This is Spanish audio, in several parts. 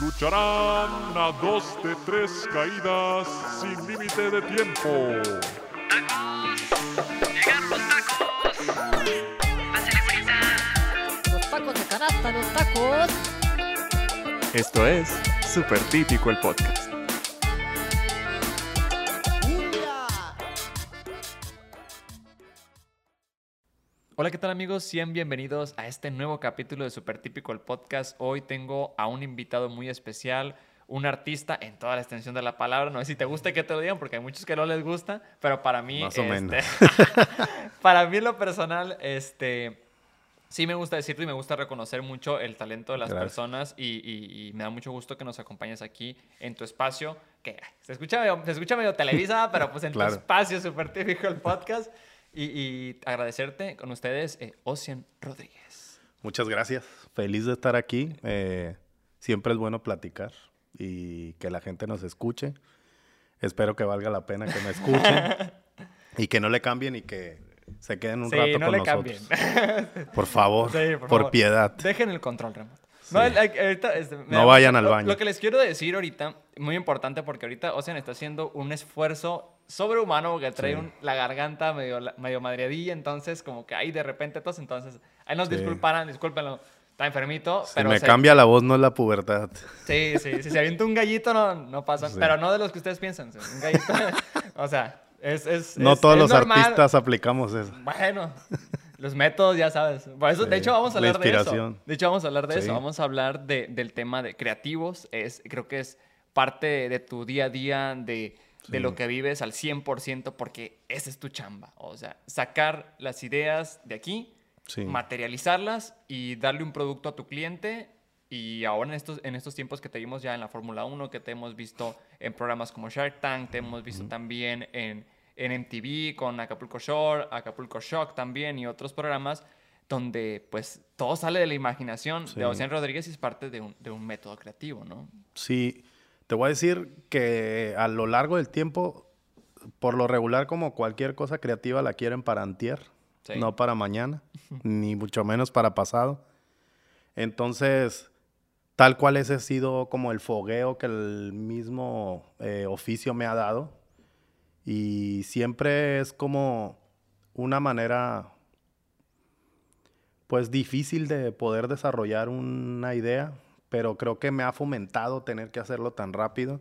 Lucharán a dos de tres caídas sin límite de tiempo. ¡Llegaron los tacos! ¡Pásale, bonita! Los tacos de canasta, los tacos. Esto es Super Típico el Podcast. Hola, ¿qué tal amigos? Sean bienvenidos a este nuevo capítulo de Super Típico el Podcast. Hoy tengo a un invitado muy especial, un artista en toda la extensión de la palabra. No sé si te gusta que te lo digan porque hay muchos que no les gusta, pero para mí... Más o este, menos. para mí en lo personal, este... Sí me gusta decirlo y me gusta reconocer mucho el talento de las Gracias. personas y, y- y me da mucho gusto que nos acompañes aquí en tu espacio, que se escucha medio, se escucha medio televisa, pero pues en Claro. tu espacio súper típico el podcast. Y, y agradecerte con ustedes, eh, Ocean Rodríguez. Muchas gracias. Feliz de estar aquí. Eh, siempre es bueno platicar y que la gente nos escuche. Espero que valga la pena que me escuchen y que no le cambien y que se queden un sí, rato no con le nosotros. cambien. Por favor, Sí, por, por favor. piedad. Dejen el control remoto. Sí. No, ahorita, este, me No da vayan al lo- baño. Lo que les quiero decir ahorita, muy importante porque ahorita Ocean está haciendo un esfuerzo sobrehumano porque trae Sí. un- la garganta medio, medio madreadilla, entonces como que ahí de repente tos, entonces ahí nos Sí. disculparán, discúlpenlo, está enfermito, Si pero me se- cambia la voz, no es la pubertad. Sí, sí, si se avienta un gallito no, no pasa, Sí. pero no de los que ustedes piensan, un gallito, o sea, es... es No es- todos es los normal. artistas aplicamos eso. Bueno, los métodos ya sabes. Por eso, de hecho, vamos a la hablar de eso. De hecho, vamos a hablar de Sí. eso. Vamos a hablar de- del tema de creativos. Es, creo que es parte de tu día a día, de, de lo que vives al 100%, porque esa es tu chamba. O sea, sacar las ideas de aquí, Sí. materializarlas y darle un producto a tu cliente. Y ahora en estos, en estos tiempos que te vimos ya en la Fórmula 1, que te hemos visto en programas como Shark Tank, te hemos visto también en, en MTV con Acapulco Shore, Acapulco Shock también y otros programas donde pues todo sale de la imaginación Sí. de Ocean Rodríguez y es parte de un, de un método creativo, ¿no? Sí, te voy a decir que a lo largo del tiempo, por lo regular, como cualquier cosa creativa, la quieren para antier, Sí. no para mañana, ni mucho menos para pasado. Entonces, tal cual ese ha sido como el fogueo que el mismo eh, oficio me ha dado. Y siempre es como una manera, pues difícil de poder desarrollar una idea, pero creo que me ha fomentado tener que hacerlo tan rápido.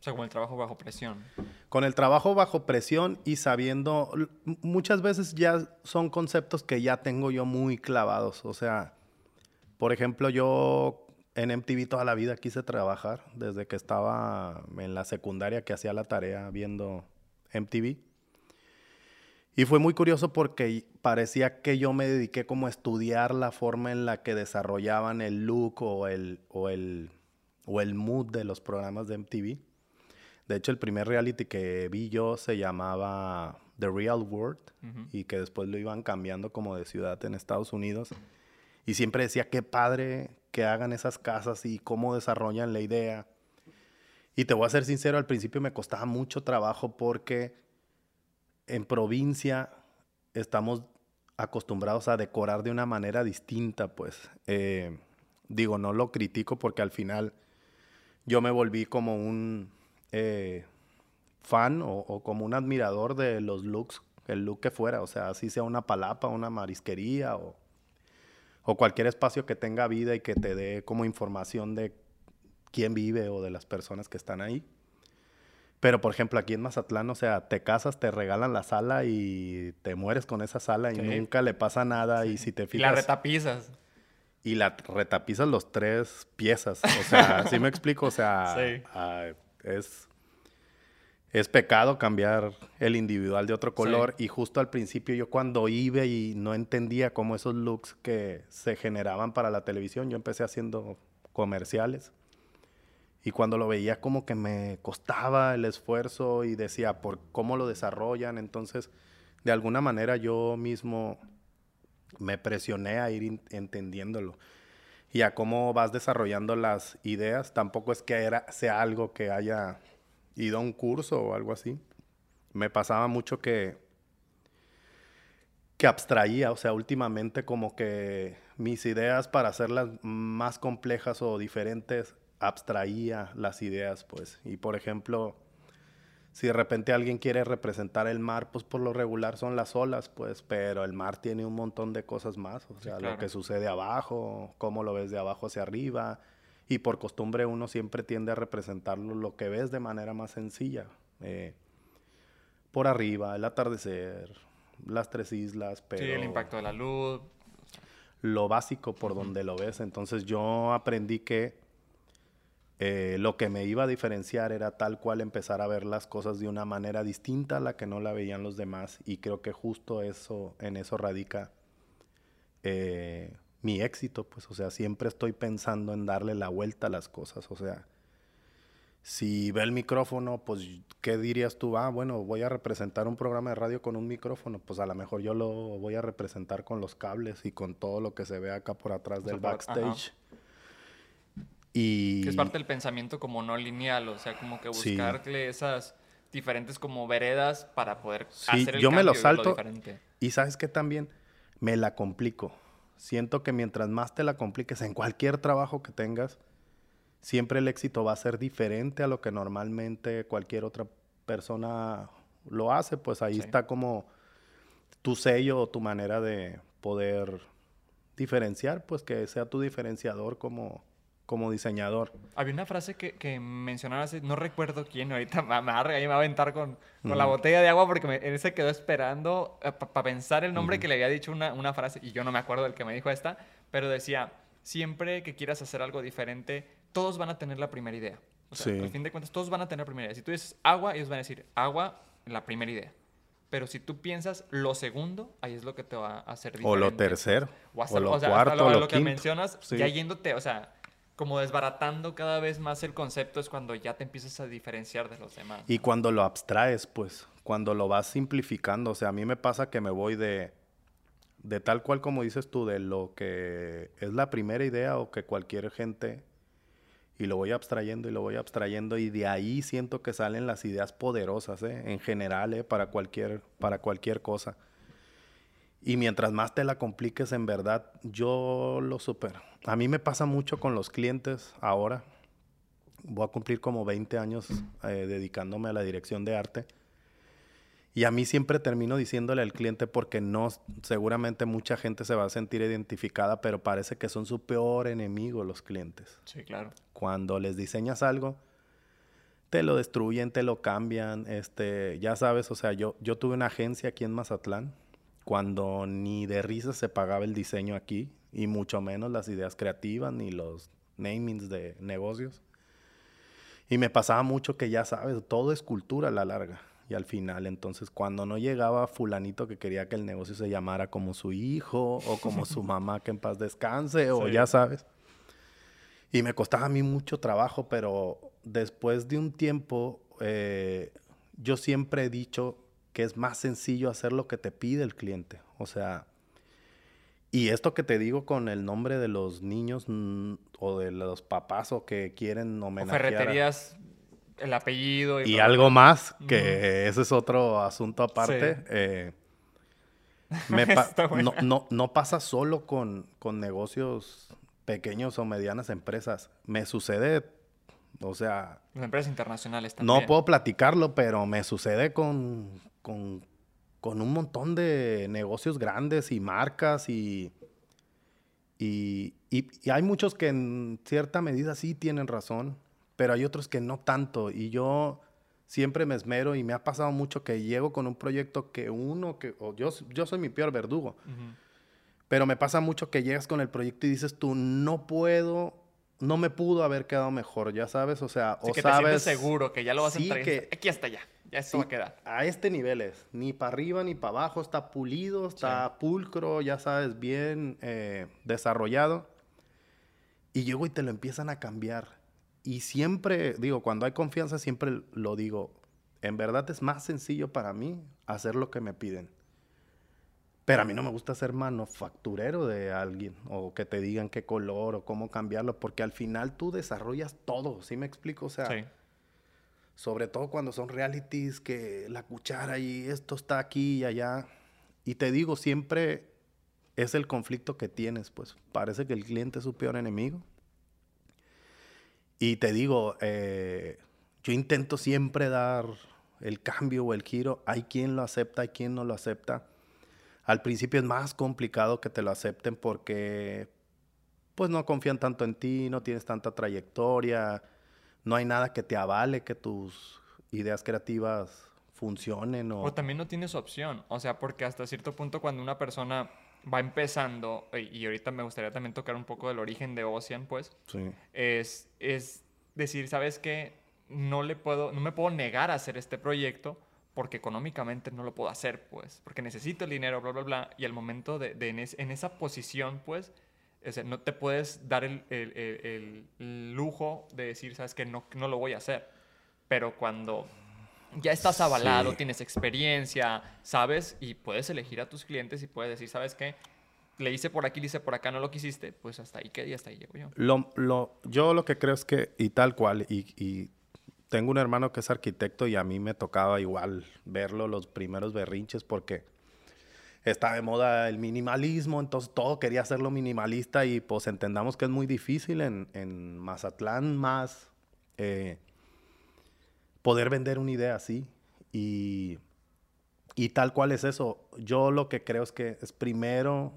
O sea, como el trabajo bajo presión. Con el trabajo bajo presión y sabiendo, muchas veces ya son conceptos que ya tengo yo muy clavados. O sea, por ejemplo, yo en MTV toda la vida quise trabajar, desde que estaba en la secundaria que hacía la tarea viendo MTV. Y fue muy curioso porque parecía que yo me dediqué como a estudiar la forma en la que desarrollaban el look o el, o el, o el mood de los programas de MTV. De hecho, el primer reality que vi yo se llamaba The Real World y que después lo iban cambiando como de ciudad en Estados Unidos. Y siempre decía, qué padre que hagan esas casas y cómo desarrollan la idea. Y te voy a ser sincero, al principio me costaba mucho trabajo porque en provincia estamos acostumbrados a decorar de una manera distinta, pues. Eh, digo, no lo critico porque al final yo me volví como un eh, fan o, como un admirador de los looks, el look que fuera, o sea, así sea una palapa, una marisquería o cualquier espacio que tenga vida y que te dé como información de quién vive o de las personas que están ahí. Pero, por ejemplo, aquí en Mazatlán, o sea, te casas, te regalan la sala y te mueres con esa sala y nunca le pasa nada. Y si te Y la fijas, retapizas. y la retapizas los tres piezas. O sea, ¿sí me explico? O sea, Sí. es, es pecado cambiar el individual de otro color. Y justo al principio yo cuando iba y no entendía cómo esos looks que se generaban para la televisión, yo empecé haciendo comerciales. Y cuando lo veía como que me costaba el esfuerzo y decía, ¿por cómo lo desarrollan? Entonces, de alguna manera yo mismo me presioné a ir entendiéndolo. Y a cómo vas desarrollando las ideas, tampoco es que era, sea algo que haya ido a un curso o algo así. Me pasaba mucho que, que abstraía, o sea, últimamente como que mis ideas para hacerlas más complejas o diferentes abstraía las ideas, pues. Y por ejemplo, si de repente alguien quiere representar el mar, pues por lo regular son las olas, pues, pero el mar tiene un montón de cosas más, o sea, lo claro. que sucede abajo, cómo lo ves de abajo hacia arriba, y por costumbre uno siempre tiende a representarlo lo que ves de manera más sencilla. eh, por arriba, el atardecer, las tres islas, pero Sí, el impacto de la luz. lo básico por donde lo ves. Entonces yo aprendí que eh, lo que me iba a diferenciar era tal cual empezar a ver las cosas de una manera distinta a la que no la veían los demás. Y creo que justo eso, en eso radica eh, mi éxito. Pues, o sea, siempre estoy pensando en darle la vuelta a las cosas. O sea, si ve el micrófono, pues, ¿qué dirías tú? Ah, bueno, voy a representar un programa de radio con un micrófono. Pues a lo mejor yo lo voy a representar con los cables y con todo lo que se ve acá por atrás sea, del por- backstage. Y Que es parte del pensamiento como no lineal, o sea, como que Sí. buscarle esas diferentes como veredas para poder Sí, hacer el yo me lo cambio y verlo salto. diferente. Y sabes que también me la complico. Siento que mientras más te la compliques en cualquier trabajo que tengas, siempre el éxito va a ser diferente a lo que normalmente cualquier otra persona lo hace. Pues ahí Sí. está como tu sello o tu manera de poder diferenciar, pues que sea tu diferenciador como, como diseñador. Había una frase que, que mencionaron hace, no recuerdo quién, ahorita me, me va a regañar, me va a aventar con, con la botella de agua porque me, él se quedó esperando para pensar el nombre que le había dicho una, una frase y yo no me acuerdo del que me dijo esta, pero decía, siempre que quieras hacer algo diferente, todos van a tener la primera idea. O sea, Sí. al fin de cuentas, todos van a tener la primera idea. Si tú dices agua, ellos van a decir agua, la primera idea. Pero si tú piensas lo segundo, ahí es lo que te va a hacer diferente. O lo tercero, O, hasta o lo o sea, cuarto, hasta o lo, lo lo que quinto. mencionas, Sí. ya yéndote, o sea, como desbaratando cada vez más el concepto es cuando ya te empiezas a diferenciar de los demás. Y cuando lo abstraes, pues, cuando lo vas simplificando, o sea, a mí me pasa que me voy de, de tal cual como dices tú, de lo que es la primera idea o que cualquier gente, y lo voy abstrayendo y lo voy abstrayendo, y de ahí siento que salen las ideas poderosas, ¿eh? en general, ¿eh? para, cualquier, para cualquier cosa. Y mientras más te la compliques, en verdad, yo lo supero. A mí me pasa mucho con los clientes ahora. Voy a cumplir como 20 años eh, dedicándome a la dirección de arte. Y a mí siempre termino diciéndole al cliente porque no, seguramente mucha gente se va a sentir identificada, pero parece que son su peor enemigo los clientes. Sí, claro. Cuando les diseñas algo, te lo destruyen, te lo cambian, este, ya sabes, o sea, yo, yo tuve una agencia aquí en Mazatlán cuando ni de risa se pagaba el diseño aquí y mucho menos las ideas creativas ni los namings de negocios. Y me pasaba mucho que ya sabes, todo es cultura a la larga. Y al final, entonces, cuando no llegaba fulanito que quería que el negocio se llamara como su hijo o como su mamá que en paz descanse o ya sabes. Y me costaba a mí mucho trabajo, pero después de un tiempo, eh, yo siempre he dicho que es más sencillo hacer lo que te pide el cliente. O sea, y esto que te digo con el nombre de los niños mm, o de los papás o que quieren O homenajear. a- ferreterías, el apellido. y bla, algo más, que ese es otro asunto aparte. Sí. eh, me no, no, no pasa solo con, con negocios pequeños o medianas empresas. Me sucede, o sea, Las empresas internacionales también. no puedo platicarlo, pero me sucede con, con, con un montón de negocios grandes y marcas y, y, y- y hay muchos que en cierta medida sí tienen razón, pero hay otros que no tanto. Y yo siempre me esmero y me ha pasado mucho que llego con un proyecto que uno, que o yo, yo soy mi peor verdugo, pero me pasa mucho que llegas con el proyecto y dices tú, no puedo, no me pudo haber quedado mejor, ya sabes, o sea, o que sabes... te sientes seguro que ya lo vas Sí, a entregar. que- Aquí hasta allá. Ya esto Sí, va a quedar. A este nivel es. Ni para arriba ni para abajo. Está pulido, está pulcro, ya sabes, bien eh, desarrollado. Y llego y te lo empiezan a cambiar. Y siempre, digo, cuando hay confianza, siempre lo digo. En verdad es más sencillo para mí hacer lo que me piden. Pero a mí no me gusta ser manufacturero de alguien o que te digan qué color o cómo cambiarlo, porque al final tú desarrollas todo, ¿sí me explico? O sea, Sí. Sobre todo cuando son realities, que la cuchara y esto está aquí y allá. Y te digo, siempre es el conflicto que tienes, pues parece que el cliente es su peor enemigo. Y te digo, eh, yo intento siempre dar el cambio o el giro. Hay quien lo acepta, hay quien no lo acepta. Al principio es más complicado que te lo acepten porque pues no confían tanto en ti, no tienes tanta trayectoria, no hay nada que te avale que tus ideas creativas funcionen o... O también no tienes opción, o sea, porque hasta cierto punto cuando una persona va empezando, y ahorita me gustaría también tocar un poco del origen de Ocean, pues, Sí. es, es decir, ¿sabes qué? No, le puedo, no me puedo negar a hacer este proyecto porque económicamente no lo puedo hacer, pues, porque necesito el dinero, bla, bla, bla, y al momento de, de en, es- en esa posición, pues, o sea, no te puedes dar el, el- el- el lujo de decir, ¿sabes qué? No, no lo voy a hacer. Pero cuando ya estás avalado, Sí. tienes experiencia, sabes, y puedes elegir a tus clientes y puedes decir, ¿sabes qué? Le hice por aquí, le hice por acá, no lo quisiste, pues hasta ahí quedé hasta ahí llego yo. Lo, lo, yo lo que creo es que, y tal cual, y, y tengo un hermano que es arquitecto y a mí me tocaba igual verlo los primeros berrinches porque está de moda el minimalismo, entonces todo quería hacerlo minimalista y pues entendamos que es muy difícil en, en Mazatlán más eh, poder vender una idea así. Y, y tal cual es eso. Yo lo que creo es que es primero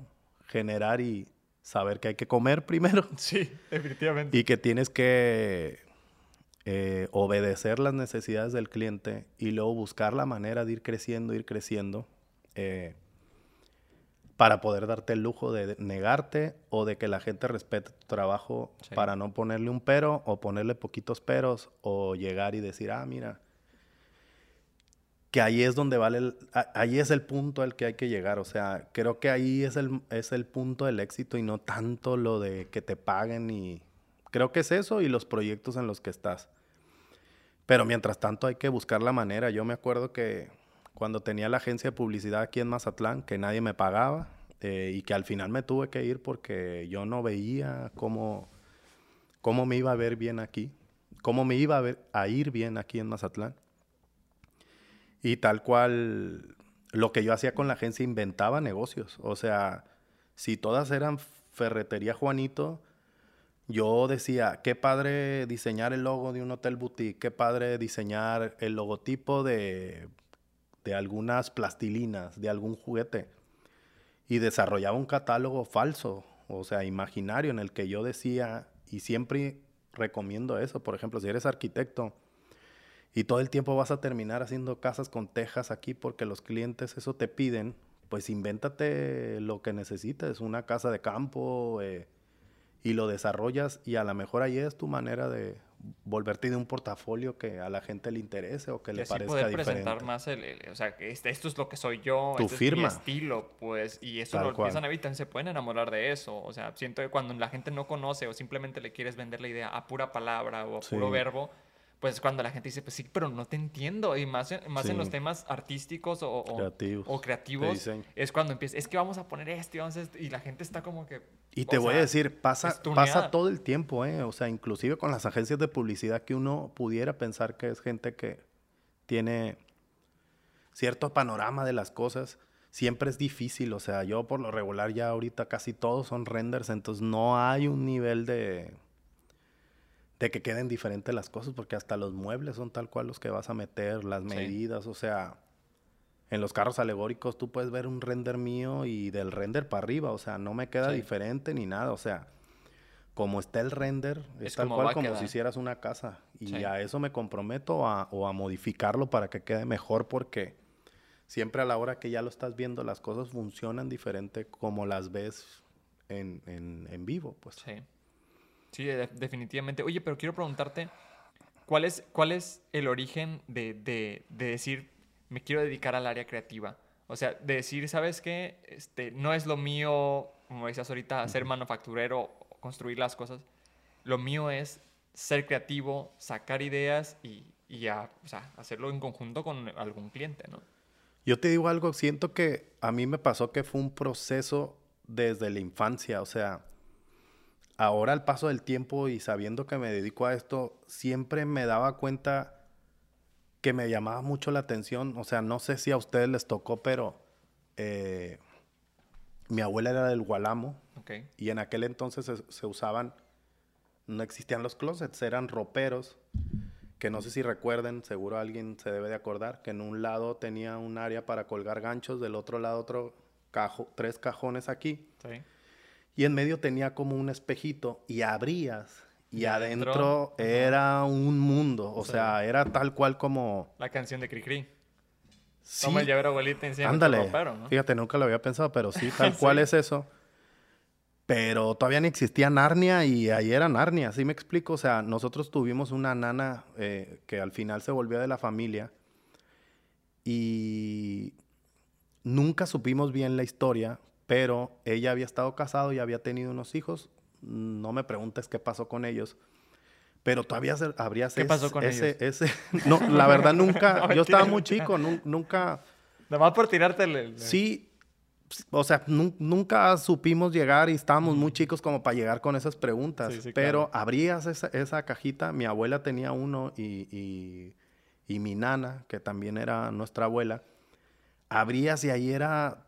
generar y saber que hay que comer primero Sí, definitivamente. y que tienes que eh, obedecer las necesidades del cliente y luego buscar la manera de ir creciendo, ir creciendo, eh, para poder darte el lujo de negarte o de que la gente respete tu trabajo Sí. para no ponerle un pero o ponerle poquitos peros o llegar y decir, ah, mira, que ahí es donde vale, el- ahí es el punto al que hay que llegar. O sea, creo que ahí es el, es el punto del éxito y no tanto lo de que te paguen y creo que es eso y los proyectos en los que estás. Pero mientras tanto hay que buscar la manera. Yo me acuerdo que cuando tenía la agencia de publicidad aquí en Mazatlán, que nadie me pagaba eh, y que al final me tuve que ir porque yo no veía cómo, cómo me iba a ver bien aquí, cómo me iba a, ir bien aquí en Mazatlán. Y tal cual, lo que yo hacía con la agencia inventaba negocios. O sea, si todas eran ferretería Juanito, yo decía, qué padre diseñar el logo de un hotel boutique, qué padre diseñar el logotipo de, de algunas plastilinas, de algún juguete. Y desarrollaba un catálogo falso, o sea, imaginario, en el que yo decía, y siempre recomiendo eso, por ejemplo, si eres arquitecto, y todo el tiempo vas a terminar haciendo casas con tejas aquí porque los clientes eso te piden, pues invéntate lo que necesites, una casa de campo eh, y lo desarrollas y a lo mejor ahí es tu manera de volverte de un portafolio que a la gente le interese o que Y le así parezca poder diferente. presentar más el, el- o sea, que este- esto es lo que soy yo, Tu este es firma. mi estilo, pues, y eso Tal lo cual. empiezan a también se pueden enamorar de eso, o sea, siento que cuando la gente no conoce o simplemente le quieres vender la idea a pura palabra o a puro Sí. verbo, pues cuando la gente dice, pues sí, pero no te entiendo, y más, en- más en Sí. los temas artísticos o, o- Creativos, o creativos, es cuando empieza, es que vamos a poner esto y, vamos a esto", y la gente está como que... Y o te voy sea, a decir, pasa, pasa todo el tiempo, ¿eh? O sea, inclusive con las agencias de publicidad que uno pudiera pensar que es gente que tiene cierto panorama de las cosas, siempre es difícil. O sea, yo por lo regular ya ahorita casi todos son renders, entonces no hay un nivel de de que queden diferentes las cosas, porque hasta los muebles son tal cual los que vas a meter, las Sí. medidas, o sea, en los carros alegóricos tú puedes ver un render mío y del render para arriba, o sea, no me queda Sí. diferente ni nada, o sea, como está el render, es, Es tal como cual como si hicieras una casa. Y Sí. a eso me comprometo a, o a modificarlo para que quede mejor, porque siempre a la hora que ya lo estás viendo, las cosas funcionan diferente como las ves en, en- en vivo, pues. Sí. Sí, de- definitivamente. Oye, pero quiero preguntarte, ¿cuál es, cuál es el origen de, de- de decir, me quiero dedicar al área creativa? O sea, de decir, ¿sabes qué? Este, no es lo mío, como decías ahorita, ser manufacturero, construir las cosas. Lo mío es ser creativo, sacar ideas y, y a- o sea, hacerlo en conjunto con algún cliente, ¿no? Yo te digo algo, siento que a mí me pasó que fue un proceso desde la infancia, o sea, ahora al paso del tiempo y sabiendo que me dedico a esto, siempre me daba cuenta que me llamaba mucho la atención, o sea, no sé si a ustedes les tocó, pero eh, mi abuela era del Gualamo y en aquel entonces se, se usaban no existían los closets, eran roperos, que no sé si recuerden, seguro alguien se debe de acordar, que en un lado tenía un área para colgar ganchos, del otro lado otro cajo, tres cajones aquí, Sí. y en medio tenía como un espejito y abrías y, adentro, era un mundo, o Sí. sea, era tal cual como... La canción de Cricri. Sí, Toma el llavero, abuelita, Ándale. Fíjate, nunca lo había pensado, pero sí, tal cual es eso. Pero todavía no existía Narnia y ahí era Narnia, ¿sí me explico? O sea, nosotros tuvimos una nana eh, que al final se volvió de la familia y nunca supimos bien la historia, pero ella había estado casado y había tenido unos hijos. No me preguntes qué pasó con ellos. Pero todavía se- habría ¿Qué pasó con ese, ellos? ese- No, la verdad nunca. No, yo estaba muy chico, nun- nunca. Nomás por tirarte el... el- Sí, o sea, nun- nunca supimos llegar y estábamos muy chicos como para llegar con esas preguntas. Sí, sí, pero claro. abrías esa, esa cajita, mi abuela tenía uno y, y- y mi nana, que también era nuestra abuela, abrías y ahí era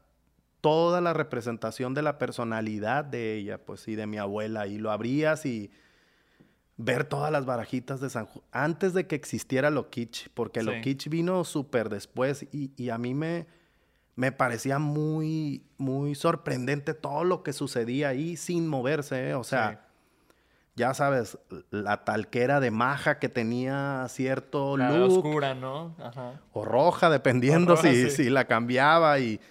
toda la representación de la personalidad de ella, pues, y de mi abuela, y lo abrías y ver todas las barajitas de San Juan, antes de que existiera lo kitsch, porque lo Sí. kitsch vino súper después y, y a mí me, me parecía muy, muy sorprendente todo lo que sucedía ahí sin moverse, ¿eh? o sea, ya sabes, la talquera de maja que tenía cierto la look, oscura, ¿no? Ajá. o roja, dependiendo O roja, si, sí. si la cambiaba y,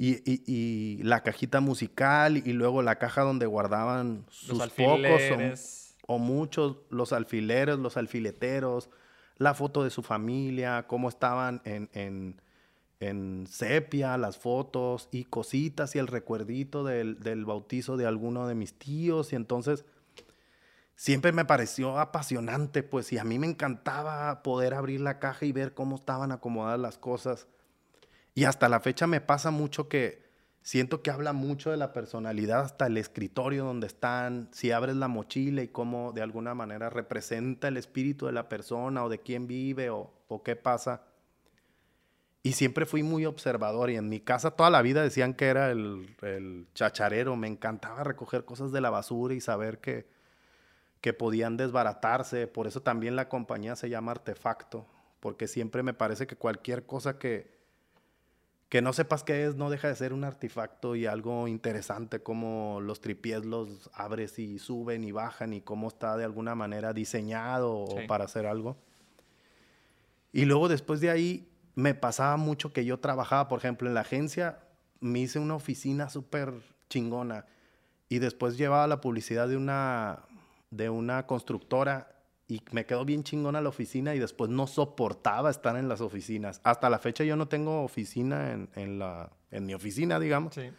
y, y- y la cajita musical y luego la caja donde guardaban sus Los alfileres. o, o muchos, los alfileres, los alfileteros, la foto de su familia, cómo estaban en, en, en sepia las fotos y cositas y el recuerdito del, del bautizo de alguno de mis tíos y entonces siempre me pareció apasionante, pues, y a mí me encantaba poder abrir la caja y ver cómo estaban acomodadas las cosas. Y hasta la fecha me pasa mucho que siento que habla mucho de la personalidad hasta el escritorio donde están, si abres la mochila y cómo de alguna manera representa el espíritu de la persona o de quién vive o, o qué pasa. Y siempre fui muy observador y en mi casa toda la vida decían que era el, el chacharero. Me encantaba recoger cosas de la basura y saber que, que podían desbaratarse. Por eso también la compañía se llama Artefacto, porque siempre me parece que cualquier cosa que, que no sepas qué es no deja de ser un artefacto y algo interesante, como los tripiés los abres y suben y bajan y cómo está de alguna manera diseñado o para hacer algo. Y luego después de ahí me pasaba mucho que yo trabajaba, por ejemplo, en la agencia, me hice una oficina súper chingona y después llevaba la publicidad de una, de una constructora y me quedó bien chingona la oficina y después no soportaba estar en las oficinas. Hasta la fecha yo no tengo oficina en, en la, en mi oficina, digamos, Sí.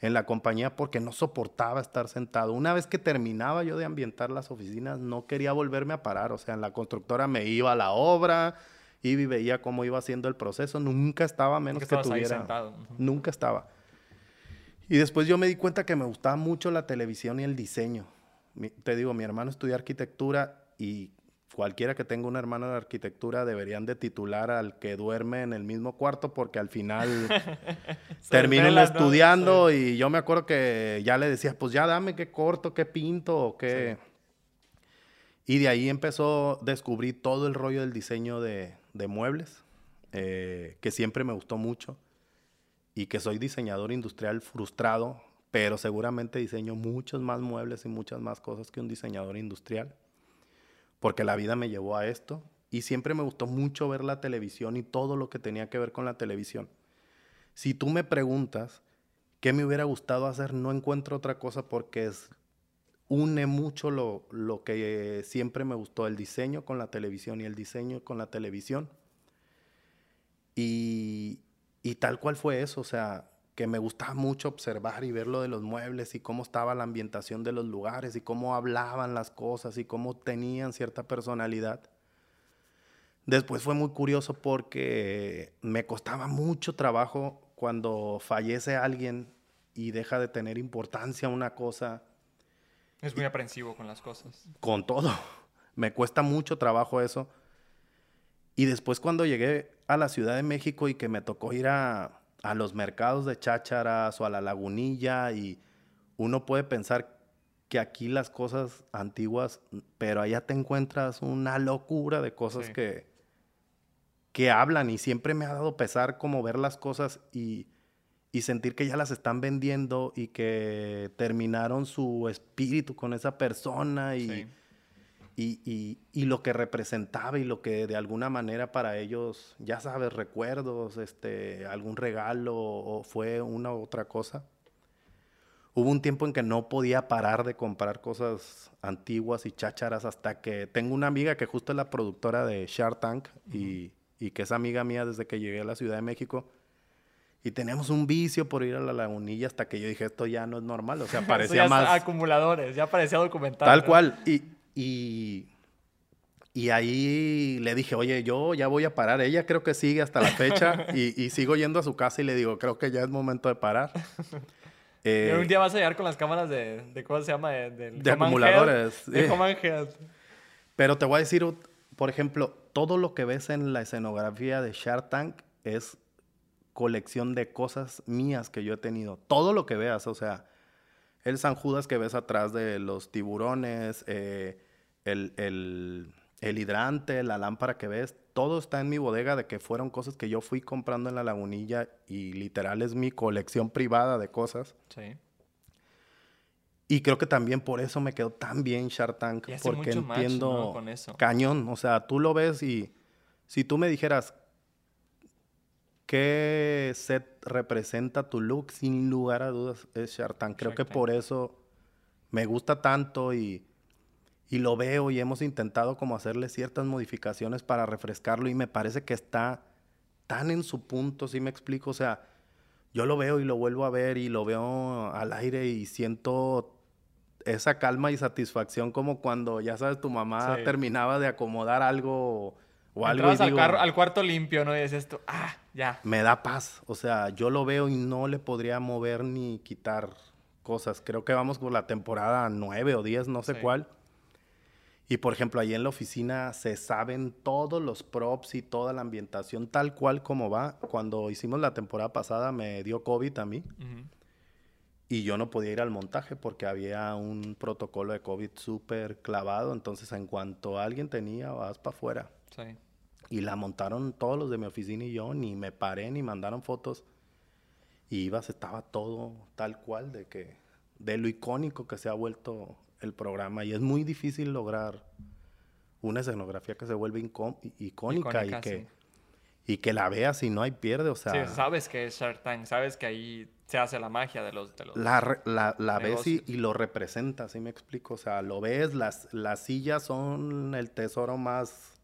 en la compañía porque no soportaba estar sentado. Una vez que terminaba yo de ambientar las oficinas, no quería volverme a parar. O sea, en la constructora me iba a la obra y veía cómo iba haciendo el proceso. Nunca estaba menos Nunca que estabas ahí tuviera... sentado. Nunca estaba. Y después yo me di cuenta que me gustaba mucho la televisión y el diseño. Mi- te digo, mi hermano estudia arquitectura y cualquiera que tenga un hermano de arquitectura deberían de titular al que duerme en el mismo cuarto porque al final terminan estudiando y yo me acuerdo que ya le decía, pues ya dame qué corto, qué pinto qué... Y de ahí empezó, descubrí todo el rollo del diseño de, de muebles, eh, que siempre me gustó mucho y que soy diseñador industrial frustrado, pero seguramente diseño muchos más muebles y muchas más cosas que un diseñador industrial, porque la vida me llevó a esto y siempre me gustó mucho ver la televisión y todo lo que tenía que ver con la televisión. Si tú me preguntas qué me hubiera gustado hacer, no encuentro otra cosa porque es, une mucho lo, lo que siempre me gustó, el diseño con la televisión y el diseño con la televisión. Y, y tal cual fue eso, o sea, que me gustaba mucho observar y ver lo de los muebles y cómo estaba la ambientación de los lugares y cómo hablaban las cosas y cómo tenían cierta personalidad. Después fue muy curioso porque me costaba mucho trabajo cuando fallece alguien y deja de tener importancia una cosa Es muy aprensivo con las cosas. con todo. Me cuesta mucho trabajo eso. Y después cuando llegué a la Ciudad de México y que me tocó ir a, a los mercados de chácharas o a la lagunilla y uno puede pensar que aquí las cosas antiguas, pero allá te encuentras una locura de cosas Sí. que, que hablan y siempre me ha dado pesar como ver las cosas y, y sentir que ya las están vendiendo y que terminaron su espíritu con esa persona y, Sí. Y, y- y lo que representaba y lo que de alguna manera para ellos, ya sabes, recuerdos, este, algún regalo o fue una u otra cosa. Hubo un tiempo en que no podía parar de comprar cosas antiguas y chácharas hasta que tengo una amiga que justo es la productora de Shark Tank y, y que es amiga mía desde que llegué a la Ciudad de México. Y teníamos un vicio por ir a la lagunilla hasta que yo dije, esto ya no es normal. O sea, parecía ya más... acumuladores, ya parecía documental. Tal ¿no? cual. Y, y, y ahí le dije, oye, yo ya voy a parar. Ella creo que sigue hasta la fecha y, y sigo yendo a su casa y le digo, creo que ya es momento de parar. Y Eh, un día vas a llegar con las cámaras de, de ¿cómo se llama? De, De Command acumuladores, Head, de Head. Pero te voy a decir, por ejemplo, todo lo que ves en la escenografía de Shark Tank es colección de cosas mías que yo he tenido. Todo lo que veas, o sea, el San Judas que ves atrás de los tiburones, eh, el, el- el hidrante, la lámpara que ves, todo está en mi bodega de que fueron cosas que yo fui comprando en la lagunilla y literal es mi colección privada de cosas. Sí. Y creo que también por eso me quedó tan bien Shark Tank, Y hace porque mucho match, entiendo ¿no? con eso. cañón. O sea, tú lo ves y si tú me dijeras qué set representa tu look, sin lugar a dudas es Shark Tank. Creo Shark que por eso me gusta tanto y, y lo veo y hemos intentado como hacerle ciertas modificaciones para refrescarlo y me parece que está tan en su punto, si me explico? O sea, yo lo veo y lo vuelvo a ver y lo veo al aire y siento esa calma y satisfacción como cuando, ya sabes, tu mamá Sí. terminaba de acomodar algo o algo y al, digo, carro- al cuarto limpio, ¿no? Y decías tú, ah, ya. me da paz. O sea, yo lo veo y no le podría mover ni quitar cosas. Creo que vamos por la temporada 9 o 10, no sé Sí. cuál. Y por ejemplo, ahí en la oficina se saben todos los props y toda la ambientación tal cual como va. Cuando hicimos la temporada pasada me dio COVID a mí Ujú. y yo no podía ir al montaje porque había un protocolo de COVID súper clavado. Entonces, en cuanto alguien tenía, vas para afuera. Sí. Y la montaron todos los de mi oficina y yo, ni me paré, ni mandaron fotos. Y ibas, estaba todo tal cual de que, de lo icónico que se ha vuelto el programa. Y es muy difícil lograr una escenografía que se vuelve icónica, Icónica, y, que, sí. y que la veas y no hay pierde. O sea, Sí, sabes que es Shark Tank, sabes que ahí se hace la magia de los... De los la, re- la, la ves y, y lo representa, ¿sí me explico? O sea, lo ves, las, las sillas son el tesoro más,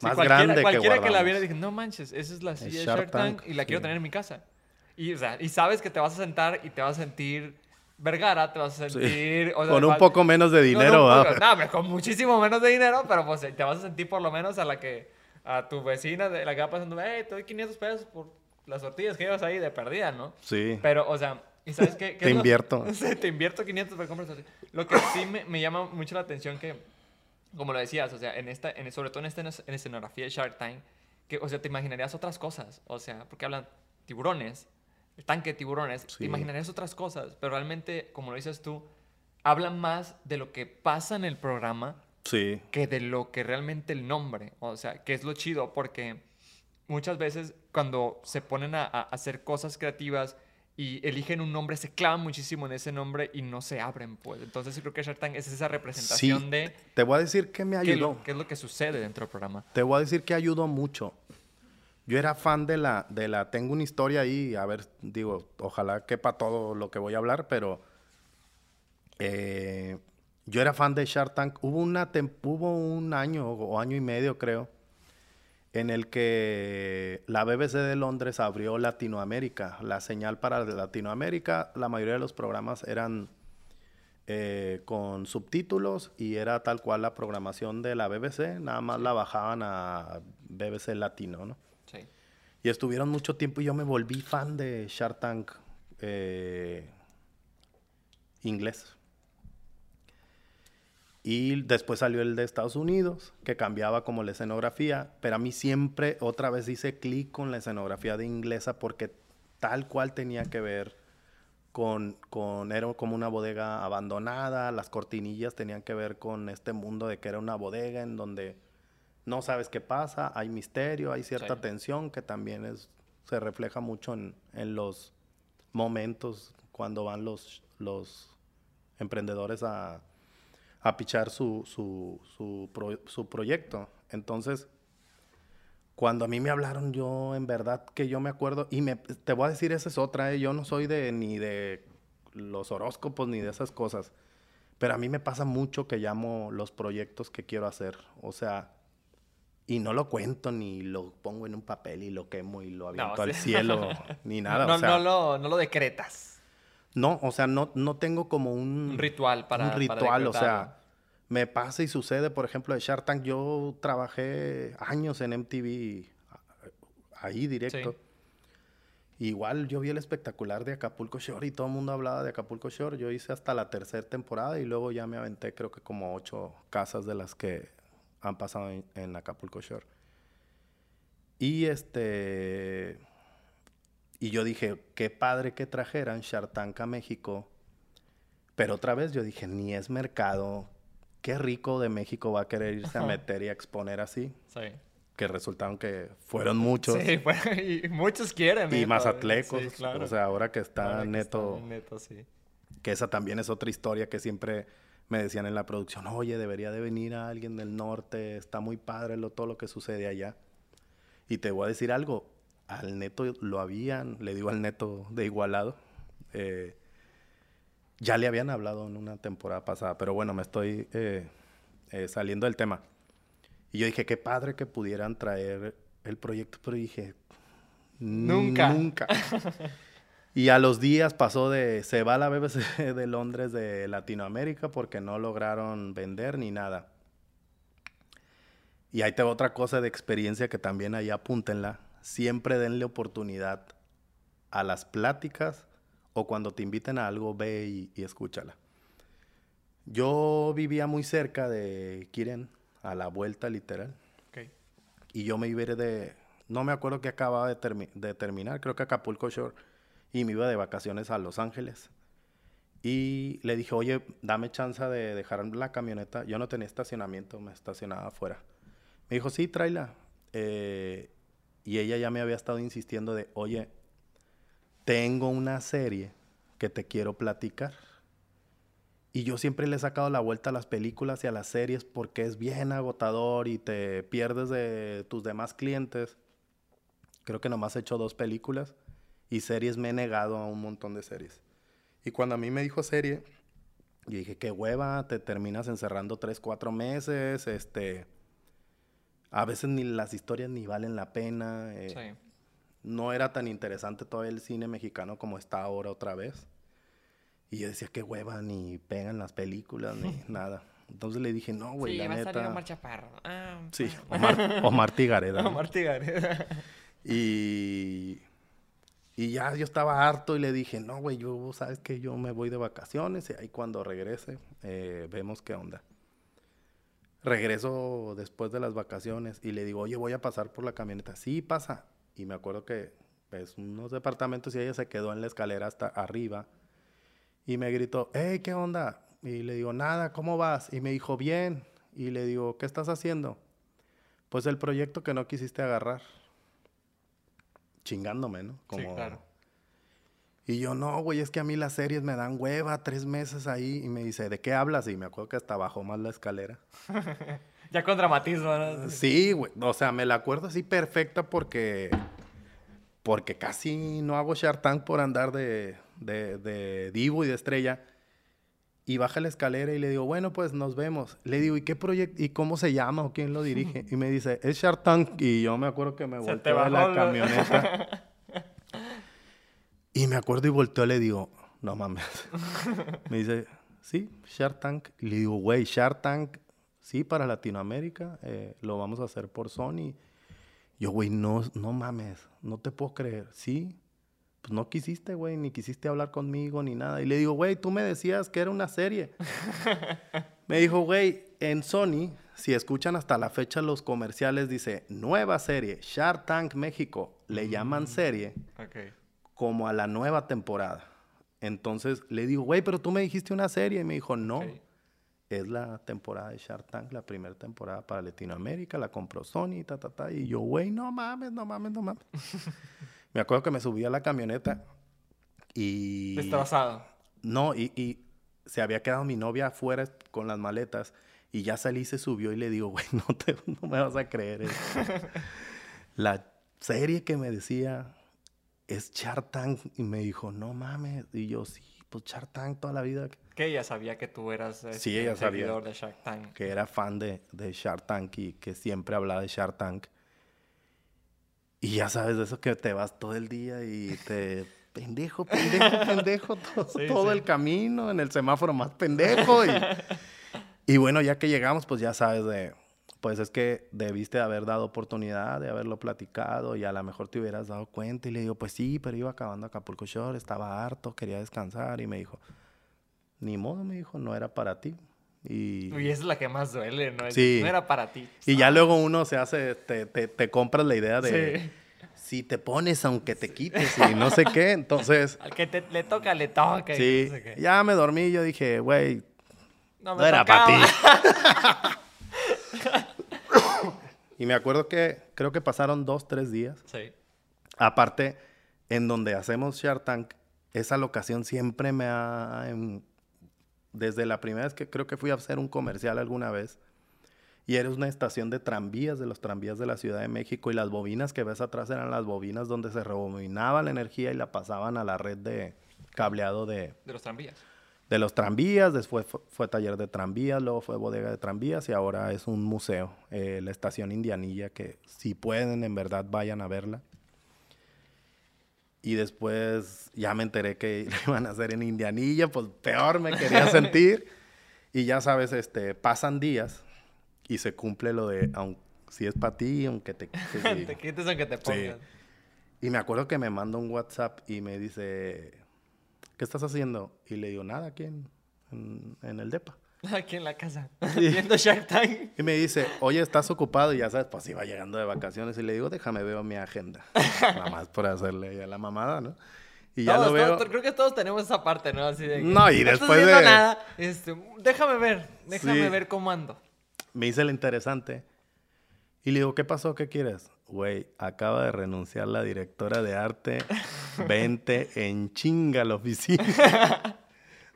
Sí, más cualquiera, grande que cualquiera que, la guardamos. viera dije, no manches, esa es la silla de Shark Shark Tank, Tank, y la quiero sí. tener en mi casa. Y, o sea, y sabes que te vas a sentar y te vas a sentir Vergara, te vas a Sí. sentir... o sea, Con un poco menos de no, dinero, no, pero- no, pero con muchísimo menos de dinero, pero pues te vas a sentir por lo menos a la que... A tu vecina, de la que va pasando, hey, te doy 500 pesos por las tortillas que llevas ahí de perdida, ¿no? Sí. Pero, o sea, ¿y sabes qué? qué Te lo- invierto. Sí, te invierto 500 para comprar tortillas. Lo que sí me, me llama mucho la atención que, como lo decías, o sea, en esta, en, sobre todo en esta en escenografía de Shark Tank, que, o sea, te imaginarías otras cosas, o sea, porque hablan tiburones, el tanque de tiburones, te Sí. imaginarías otras cosas, pero realmente, como lo dices tú, hablan más de lo que pasa en el programa Sí. que de lo que realmente el nombre, o sea, que es lo chido, porque muchas veces cuando se ponen a, a hacer cosas creativas y eligen un nombre, se clavan muchísimo en ese nombre y no se abren, pues. Entonces yo creo que Shark Tank es esa representación Sí, de Te voy a decir que me ayudó. qué es lo que sucede dentro del programa. Te voy a decir que ayudó mucho. Yo era fan de la, de la, tengo una historia ahí, a ver, digo, ojalá quepa todo lo que voy a hablar, pero eh, yo era fan de Shark Tank. Hubo, una hubo un año o año y medio, creo, en el que la BBC de Londres abrió Latinoamérica, la señal para Latinoamérica. La mayoría de los programas eran eh, con subtítulos y era tal cual la programación de la BBC, nada más la bajaban a BBC Latino, ¿no? Y estuvieron mucho tiempo y yo me volví fan de Shark Tank eh, inglés. Y después salió el de Estados Unidos, que cambiaba como la escenografía, pero a mí siempre otra vez hice clic con la escenografía de inglesa porque tal cual tenía que ver con, con, era como una bodega abandonada, las cortinillas tenían que ver con este mundo de que era una bodega en donde no sabes qué pasa, hay misterio, hay cierta Sí. tensión que también es, se refleja mucho en, en los momentos cuando van los, los emprendedores a, a pichar su, su, su, pro- su proyecto. Entonces, cuando a mí me hablaron, yo en verdad que yo me acuerdo, y me, te voy a decir, esa es otra, ¿eh? yo no soy de ni de los horóscopos ni de esas cosas, pero a mí me pasa mucho que llamo los proyectos que quiero hacer, o sea, y no lo cuento ni lo pongo en un papel y lo quemo y lo aviento al sí. cielo, ni nada, no, o sea, no, lo, no lo decretas. no, o sea, no, no tengo como un, Un ritual para- un para ritual, o sea, me pasa y sucede, por ejemplo, de Shark Tank, yo trabajé años en MTV ahí directo. Igual yo vi el espectacular de Acapulco Shore y todo el mundo hablaba de Acapulco Shore. Yo hice hasta la tercera temporada y luego ya me aventé creo que como ocho casas de las que han pasado en, en Acapulco Shore. Y este... Y yo dije, qué padre que trajeran Shark Tank a México. Pero otra vez yo dije, ni es mercado. Qué rico de México va a querer irse a meter y a exponer así. Sí. Que resultaron que fueron muchos. Sí, bueno, y muchos quieren. Y ¿eh? mazatlecos. Sí, claro. O sea, ahora que está Ahora que neto, está neto, sí. que esa también es otra historia que siempre me decían en la producción, oye, debería de venir a alguien del norte, está muy padre lo, todo lo que sucede allá. Y te voy a decir algo, al neto lo habían, le digo al neto de Igualado, eh, ya le habían hablado en una temporada pasada, pero bueno, me estoy eh, eh, saliendo del tema. Y yo dije, qué padre que pudieran traer el proyecto, pero dije, Nunca. Nunca. Y a los días pasó de, se va la BBC de Londres de Latinoamérica porque no lograron vender ni nada. Y ahí te va otra cosa de experiencia que también ahí apúntenla. Siempre denle oportunidad a las pláticas o cuando te inviten a algo, ve y, y escúchala. Yo vivía muy cerca de Kiren, a la vuelta literal. Ok. Y yo me iba a ir de... No me acuerdo que acababa de, termi- de terminar, creo que Acapulco Shore. Y me iba de vacaciones a Los Ángeles. Y le dije, oye, dame chance de dejar la camioneta. Yo no tenía estacionamiento, me estacionaba afuera. Me dijo, sí, tráela. Eh, y ella ya me había estado insistiendo de, oye, tengo una serie que te quiero platicar. Y yo siempre le he sacado la vuelta a las películas y a las series porque es bien agotador y te pierdes de tus demás clientes. Creo que nomás he hecho dos películas y series me he negado a un montón de series. Y cuando a mí me dijo serie, yo dije, qué hueva, te terminas encerrando tres, cuatro meses, este... A veces ni las historias ni valen la pena. eh, Sí. no era tan interesante todavía el cine mexicano como está ahora otra vez. Y yo decía, qué hueva, ni pegan las películas, ni nada. Entonces le dije, no, güey, sí, la va a salir neta. Omar Chaparro. Ah, Sí, Omar, Omar Tigareda. ¿no? Omar Tigareda. Y, y ya yo estaba harto y le dije, no, güey, yo, sabes que yo me voy de vacaciones y ahí cuando regrese eh, vemos qué onda. Regreso después de las vacaciones y le digo, oye, voy a pasar por la camioneta. Sí, pasa. Y me acuerdo que ves unos departamentos y ella se quedó en la escalera hasta arriba y me gritó, hey, ¿qué onda? Y le digo, nada, ¿cómo vas? Y me dijo, bien. Y le digo, ¿qué estás haciendo? Pues el proyecto que no quisiste agarrar. Chingándome, ¿no? Sí, claro. Y yo, no, güey, es que a mí las series me dan hueva, tres meses ahí. Y me dice, ¿de qué hablas? Y me acuerdo que hasta bajó más la escalera. Ya con dramatismo, ¿no? Sí, güey. O sea, me la acuerdo así perfecta porque... Porque casi no hago Shark Tank por andar de, de, de divo y de estrella. Y baja la escalera y le digo, bueno, pues nos vemos. Le digo, ¿y qué proyecto? ¿Y cómo se llama o quién lo dirige? Y me dice, es Shark Tank. Y yo me acuerdo que me volteó de la camioneta. y me acuerdo y volteó y le digo, no mames. me dice, sí, Shark Tank. Y le digo, güey, Shark Tank, sí, para Latinoamérica. eh, lo vamos a hacer por Sony. Yo, güey, no, no mames, no te puedo creer. Sí, pues no quisiste, güey, ni quisiste hablar conmigo ni nada. Y le digo, güey, tú me decías que era una serie. me dijo, güey, en Sony, si escuchan hasta la fecha los comerciales, dice, nueva serie, Shark Tank México. Le llaman serie como a la nueva temporada. Entonces le digo, güey, pero tú me dijiste una serie. Y me dijo, no. Es la temporada de Shark Tank, la primera temporada para Latinoamérica, la compró Sony, ta, ta, ta. Y yo, güey, no mames, no mames, no mames. me acuerdo que me subí a la camioneta y... Destrozado. No, y, y se había quedado mi novia afuera con las maletas y ya salí, se subió y le digo, güey, no, te, no me vas a creer. esto". la serie que me decía es Shark Tank y me dijo, no mames. Y yo, sí, pues Shark Tank toda la vida Que ella sabía que tú eras Sí, este, ella sabía. de Shark Tank. que era fan de, de Shark Tank y que siempre hablaba de Shark Tank. Y ya sabes de eso que te vas todo el día y te... Pendejo, pendejo, pendejo, todo, Sí, todo sí. el camino, en el semáforo más pendejo. Y, y bueno, ya que llegamos, pues ya sabes de... Pues es que debiste haber dado oportunidad de haberlo platicado y a lo mejor te hubieras dado cuenta. Y le digo, pues sí, pero iba acabando Acapulco Shore, estaba harto, quería descansar. Y me dijo, ni modo, me dijo, no era para ti. Y, esa es la que más duele, ¿no? Sí. No era para ti. y ya luego uno se hace, te, te, te compras la idea de Sí. si te pones aunque te quites y no sé qué. Entonces, Al que te- le toca, le toca. y sí, no sé qué. ya me dormí y yo dije, güey, No, no era para ti. y me acuerdo que creo que pasaron dos, tres días. Sí. Aparte, en donde hacemos Shark Tank, esa locación siempre me ha... em, desde la primera vez que creo que fui a hacer un comercial alguna vez, y era una estación de tranvías, de los tranvías de la Ciudad de México, y las bobinas que ves atrás eran las bobinas donde se rebobinaba la energía y la pasaban a la red de cableado de, De los tranvías. de los tranvías, después fue, fue taller de tranvías, luego fue bodega de tranvías y ahora es un museo, eh, la estación Indianilla, que si pueden en verdad vayan a verla. Y después ya me enteré que lo iban a hacer en Indianilla, pues peor me quería sentir. Y ya sabes, este, pasan días y se cumple lo de, aun- si es para ti, aunque te... quites y- te quites aunque te pongas. y me acuerdo que me manda un WhatsApp y me dice, ¿qué estás haciendo? Y le digo, nada, aquí en, en- en el DEPA. Aquí en la casa. Viendo Shark Tank. Y me dice, oye, ¿estás ocupado? Y ya sabes, pues iba llegando de vacaciones. Y le digo, déjame veo mi agenda. Nada más por hacerle ya la mamada, ¿no? Y ya Todos, lo veo. todos- creo que todos tenemos esa parte, ¿no? Así de que, No, y después haciendo de- nada. Este, déjame ver, déjame Sí. ver cómo ando. Me hice el interesante. Y le digo, ¿qué pasó? ¿Qué quieres? Güey, acaba de renunciar la directora de arte. Vente en chinga a la oficina.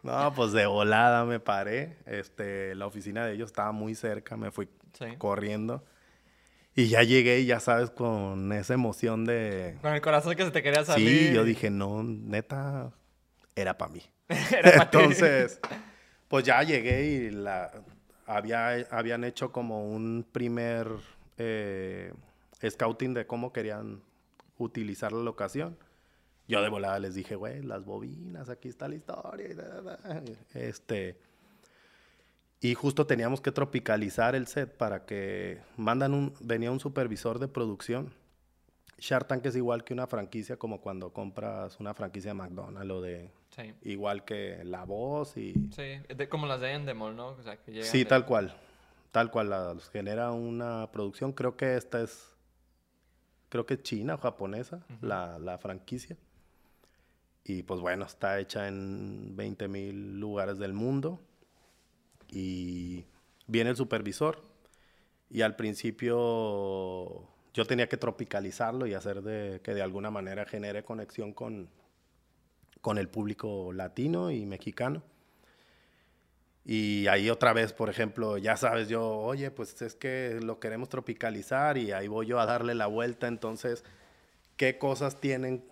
No, pues de volada me paré. Este, la oficina de ellos estaba muy cerca. Me fui Sí. corriendo. Y ya llegué y ya sabes, con esa emoción de... Con el corazón que se te quería salir. Sí, yo dije, no, neta, era para mí. Era pa' ti. Entonces, pues ya llegué y la, había, habían hecho como un primer eh, scouting de cómo querían utilizar la locación. Yo de volada les dije, güey, las bobinas, aquí está la historia. y da, da, da". Este, y justo teníamos que tropicalizar el set para que mandan un, venía un supervisor de producción. Shark Tank es igual que una franquicia, como cuando compras una franquicia de McDonald's o de Sí. igual que La Voz y... Sí, de- como las de Endemol, ¿no? O sea, que llegan Sí, de- tal cual. Tal cual. la- los genera una producción. Creo que esta es... Creo que es china o japonesa, la, la franquicia. Y pues bueno, está hecha en 20 mil lugares del mundo. Y viene el supervisor. Y al principio yo tenía que tropicalizarlo y hacer de, que de alguna manera genere conexión con, con el público latino y mexicano. Y ahí otra vez, por ejemplo, ya sabes, yo, oye, pues es que lo queremos tropicalizar y ahí voy yo a darle la vuelta. Entonces, ¿qué cosas tienen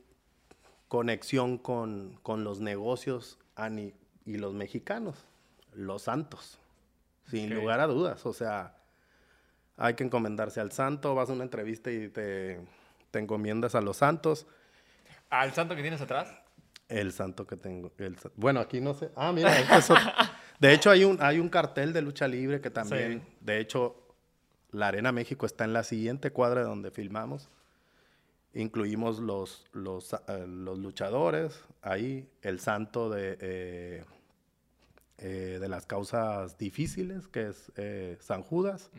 conexión con, con los negocios ani- y los mexicanos? Los santos, sin lugar a dudas. O sea, hay que encomendarse al santo, vas a una entrevista y te, te encomiendas a los santos. ¿Al santo que tienes atrás? El santo que tengo. el bueno, aquí no sé. Ah, mira, es otro. De hecho, hay un, hay un cartel de lucha libre que también. Sí. De hecho, la Arena México está en la siguiente cuadra de donde filmamos. Incluimos los, los, eh, los luchadores, ahí el santo de, eh, eh, de las causas difíciles, que es eh, San Judas.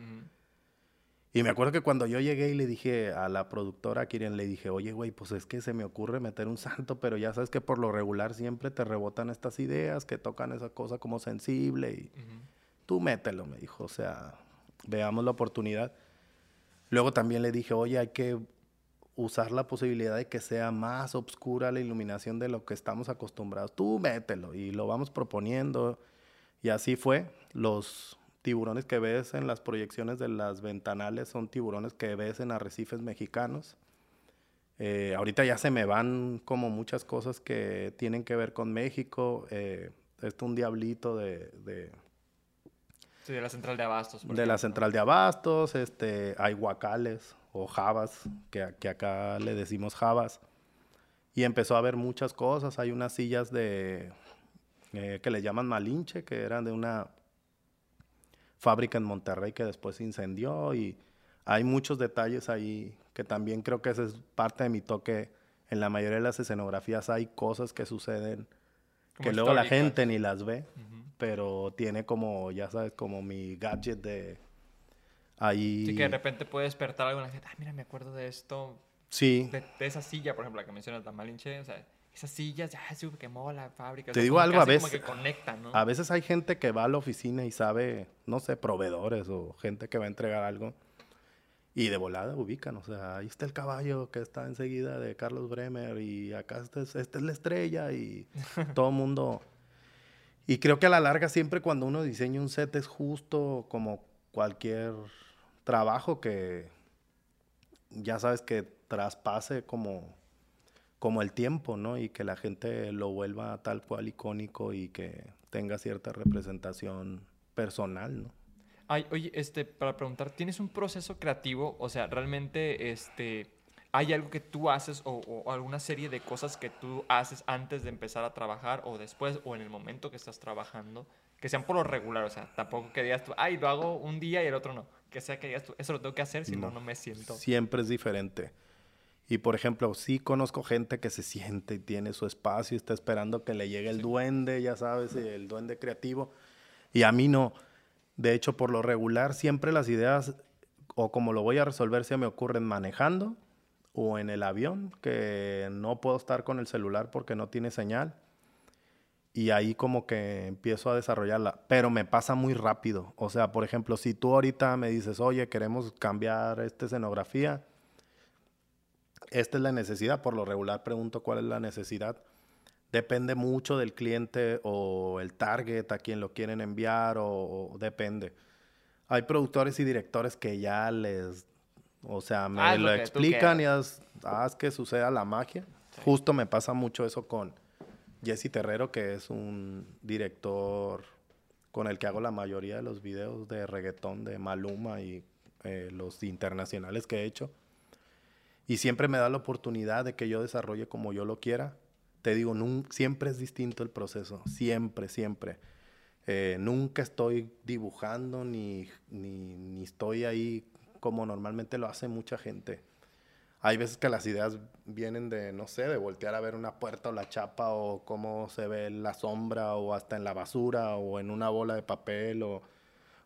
Y me acuerdo que cuando yo llegué y le dije a la productora, quien le dije, oye, güey, pues es que se me ocurre meter un santo, pero ya sabes que por lo regular siempre te rebotan estas ideas que tocan esa cosa como sensible y tú mételo, me dijo, o sea, veamos la oportunidad. Luego también le dije, oye, hay que usar la posibilidad de que sea más oscura la iluminación de lo que estamos acostumbrados. Tú mételo y lo vamos proponiendo. Y así fue. Los tiburones que ves en las proyecciones de las ventanales son tiburones que ves en arrecifes mexicanos. Eh, ahorita ya se me van como muchas cosas que tienen que ver con México. Eh, esto un diablito de, de, Sí, de la central de abastos. de la ejemplo. central de abastos. Este, hay guacales o jabas, que, que acá le decimos jabas. Y empezó a haber muchas cosas. Hay unas sillas de eh, que le llaman Malinche, que eran de una fábrica en Monterrey que después se incendió. Y hay muchos detalles ahí que también creo que ese es parte de mi toque. En la mayoría de las escenografías hay cosas que suceden Como que luego la gente ni las ve, pero tiene como, ya sabes, como mi gadget de ahí. Sí, que de repente puede despertar algo en la gente. Ah, mira, me acuerdo de esto. Sí. De, de esa silla, por ejemplo, la que mencionas, la Malinche. O sea, esas sillas, ya se quemó la fábrica. o Te sea, digo algo, a hace como veces- que conectan, ¿no? A veces hay gente que va a la oficina y sabe, no sé, proveedores o gente que va a entregar algo. Y de volada ubican, o sea, ahí está el caballo que está enseguida de Carlos Bremer y acá esta es, esta es la estrella y todo el mundo... Y creo que a la larga siempre cuando uno diseña un set es justo como cualquier trabajo que ya sabes que traspase como, como el tiempo, ¿no? Y que la gente lo vuelva tal cual icónico y que tenga cierta representación personal, ¿no? Ay, oye, este, para preguntar, ¿tienes un proceso creativo? O sea, realmente, este, ¿hay algo que tú haces o, o alguna serie de cosas que tú haces antes de empezar a trabajar o después o en el momento que estás trabajando? Que sean por lo regular, o sea, tampoco que digas tú, ay, lo hago un día y el otro no. Que sea que digas tú, eso lo tengo que hacer, si no, No. me siento. Siempre es diferente. Y por ejemplo, sí conozco gente que se siente y tiene su espacio y está esperando que le llegue el duende, ya sabes, el duende creativo. Y a mí no. De hecho, por lo regular, siempre las ideas, o como lo voy a resolver, se me ocurren manejando o en el avión, que no puedo estar con el celular porque no tiene señal. Y ahí como que empiezo a desarrollarla, pero me pasa muy rápido. O sea, por ejemplo, si tú ahorita me dices, oye, queremos cambiar esta escenografía, esta es la necesidad, por lo regular pregunto cuál es la necesidad. Depende mucho del cliente o el target a quien lo quieren enviar o, o depende. Hay productores y directores que ya les, o sea, me Haz lo lo explican y haz, haz que suceda la magia. Justo me pasa mucho eso con Jesse Terrero, que es un director con el que hago la mayoría de los videos de reggaetón de Maluma y eh, los internacionales que he hecho. Y siempre me da la oportunidad de que yo desarrolle como yo lo quiera. Te digo, siempre es distinto el proceso, siempre, siempre. Eh, nunca estoy dibujando ni, ni, ni estoy ahí como normalmente lo hace mucha gente. Hay veces que las ideas vienen de, no sé, de voltear a ver una puerta o la chapa o cómo se ve la sombra o hasta en la basura o en una bola de papel o,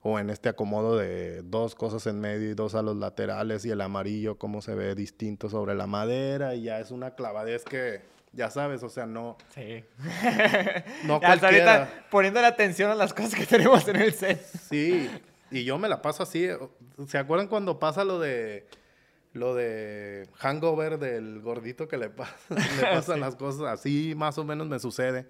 o en este acomodo de dos cosas en medio y dos a los laterales y el amarillo cómo se ve distinto sobre la madera y ya es una clavadez que, ya sabes, o sea, no, Sí. no Hasta ahorita poniendo la atención a las cosas que tenemos en el set. Sí, y yo me la paso así. ¿Se acuerdan cuando pasa lo de lo de hangover del gordito que le, pasa, le pasan las cosas así? Más o menos me sucede.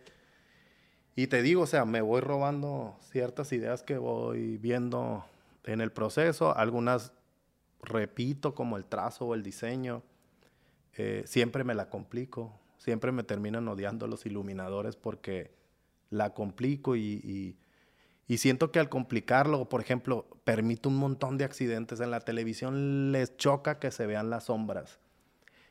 Y te digo, o sea, me voy robando ciertas ideas que voy viendo en el proceso. Algunas repito, como el trazo o el diseño. Eh, siempre me la complico. Siempre me terminan odiando los iluminadores porque la complico y, y- y siento que al complicarlo, por ejemplo, permite un montón de accidentes. En la televisión les choca que se vean las sombras.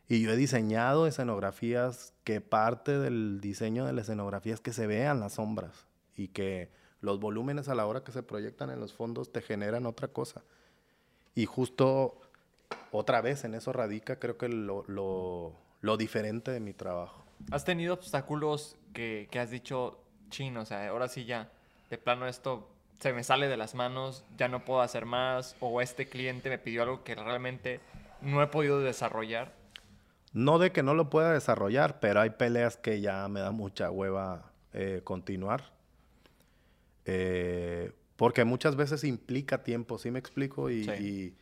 Y yo he diseñado escenografías que parte del diseño de la escenografía es que se vean las sombras y que los volúmenes a la hora que se proyectan en los fondos te generan otra cosa. Y justo otra vez en eso radica creo que lo, lo- lo diferente de mi trabajo. ¿Has tenido obstáculos que, que has dicho, chin, o sea, ahora sí ya, de plano esto se me sale de las manos, ya no puedo hacer más, o este cliente me pidió algo que realmente no he podido desarrollar. No de que no lo pueda desarrollar, pero hay peleas que ya me da mucha hueva eh, continuar. Eh, porque muchas veces implica tiempo, ¿sí me explico? Y, Sí. y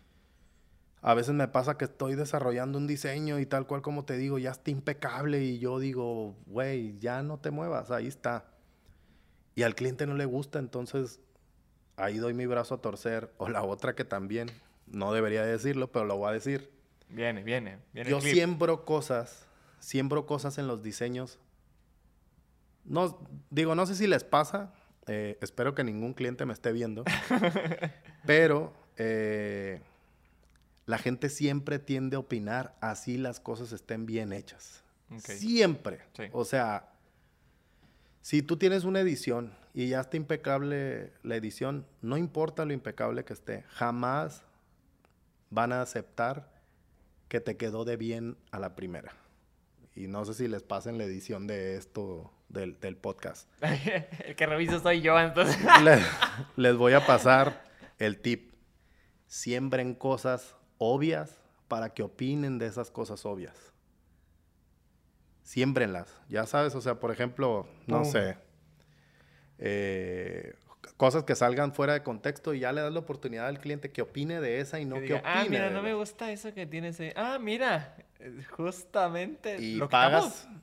a veces me pasa que estoy desarrollando un diseño y tal cual como te digo, ya está impecable y yo digo, güey, ya no te muevas, ahí está. Y al cliente no le gusta, entonces ahí doy mi brazo a torcer. O la otra que también, no debería decirlo, pero lo voy a decir. Viene, viene, viene. Yo siembro cosas, siembro cosas en los diseños. No, digo, no sé si les pasa, eh, espero que ningún cliente me esté viendo, pero eh, la gente siempre tiende a opinar así las cosas estén bien hechas. Siempre. Sí. O sea, si tú tienes una edición y ya está impecable la edición, no importa lo impecable que esté, jamás van a aceptar que te quedó de bien a la primera. Y no sé si les pasen la edición de esto, del, del podcast. el que reviso soy yo, entonces. les, les voy a pasar el tip. Siembren cosas obvias para que opinen de esas cosas obvias. Siémbrenlas. Ya sabes, o sea, por ejemplo, no Pum. sé. eh, cosas que salgan fuera de contexto y ya le das la oportunidad al cliente que opine de esa y no Que que, diga, opine. ah, mira, no me la-". gusta eso que tienes ahí. Ah, mira, eh, justamente. Y lo pagas.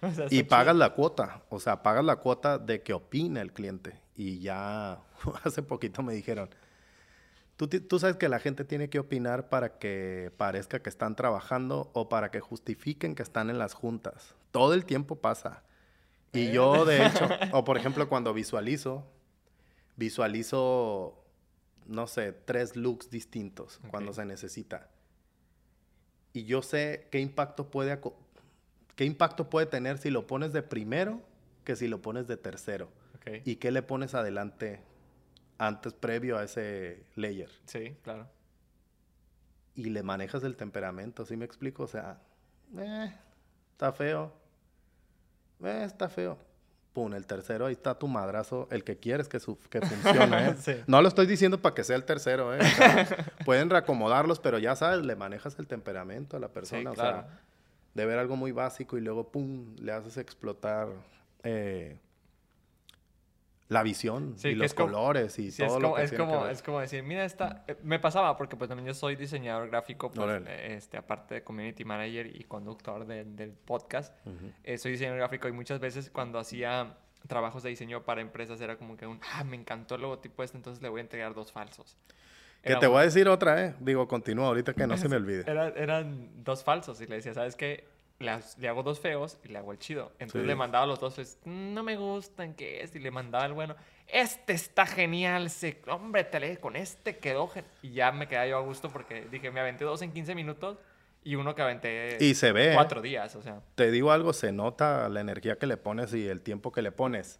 O sea, y pagas chido. la cuota. O sea, pagas la cuota de que opine el cliente. Y ya hace poquito me dijeron, ¿tú, sabes que la gente tiene que opinar para que parezca que están trabajando o para que justifiquen que están en las juntas. Todo el tiempo pasa. Y yo, de hecho, o por ejemplo, cuando visualizo, visualizo, no sé, tres looks distintos cuando se necesita. Y yo sé qué impacto puede qué impacto puede tener si lo pones de primero que si lo pones de tercero. Ok. ¿Y qué le pones adelante antes previo a ese layer? Sí, claro. Y le manejas el temperamento, ¿sí me explico? O sea, eh, está feo. Eh, está feo. Pum, el tercero, ahí está tu madrazo, el que quieres que, su- que funcione. ¿eh? Sí. No lo estoy diciendo para que sea el tercero, ¿eh? O sea, pueden reacomodarlos, pero ya sabes, le manejas el temperamento a la persona. O claro. sea, de ver algo muy básico y luego, pum, le haces explotar eh, la visión Sí, y los como- colores y Sí, todo es lo como, que es, que como, es como decir, mira, esta... eh, me pasaba porque pues también yo soy diseñador gráfico, pues, este, aparte de community manager y conductor de- del podcast. eh, soy diseñador gráfico y muchas veces cuando hacía trabajos de diseño para empresas era como que un, ah, me encantó el logotipo este, entonces le voy a entregar dos falsos. Que te un- voy a decir otra, ¿eh? Digo, continúa ahorita que no se me olvide. Era- eran dos falsos y le decía, ¿sabes qué? Le, hago dos feos y le hago el chido. Entonces Sí. le mandaba los dos feos, no me gustan, ¿qué es? Y le mandaba el bueno, este está genial, se, hombre, te le- con este quedó gen-". Y ya me quedaba yo a gusto porque dije, me aventé dos en 15 minutos y uno que aventé Y se ve, ¿eh? cuatro días, o sea. Te digo algo, se nota la energía que le pones y el tiempo que le pones.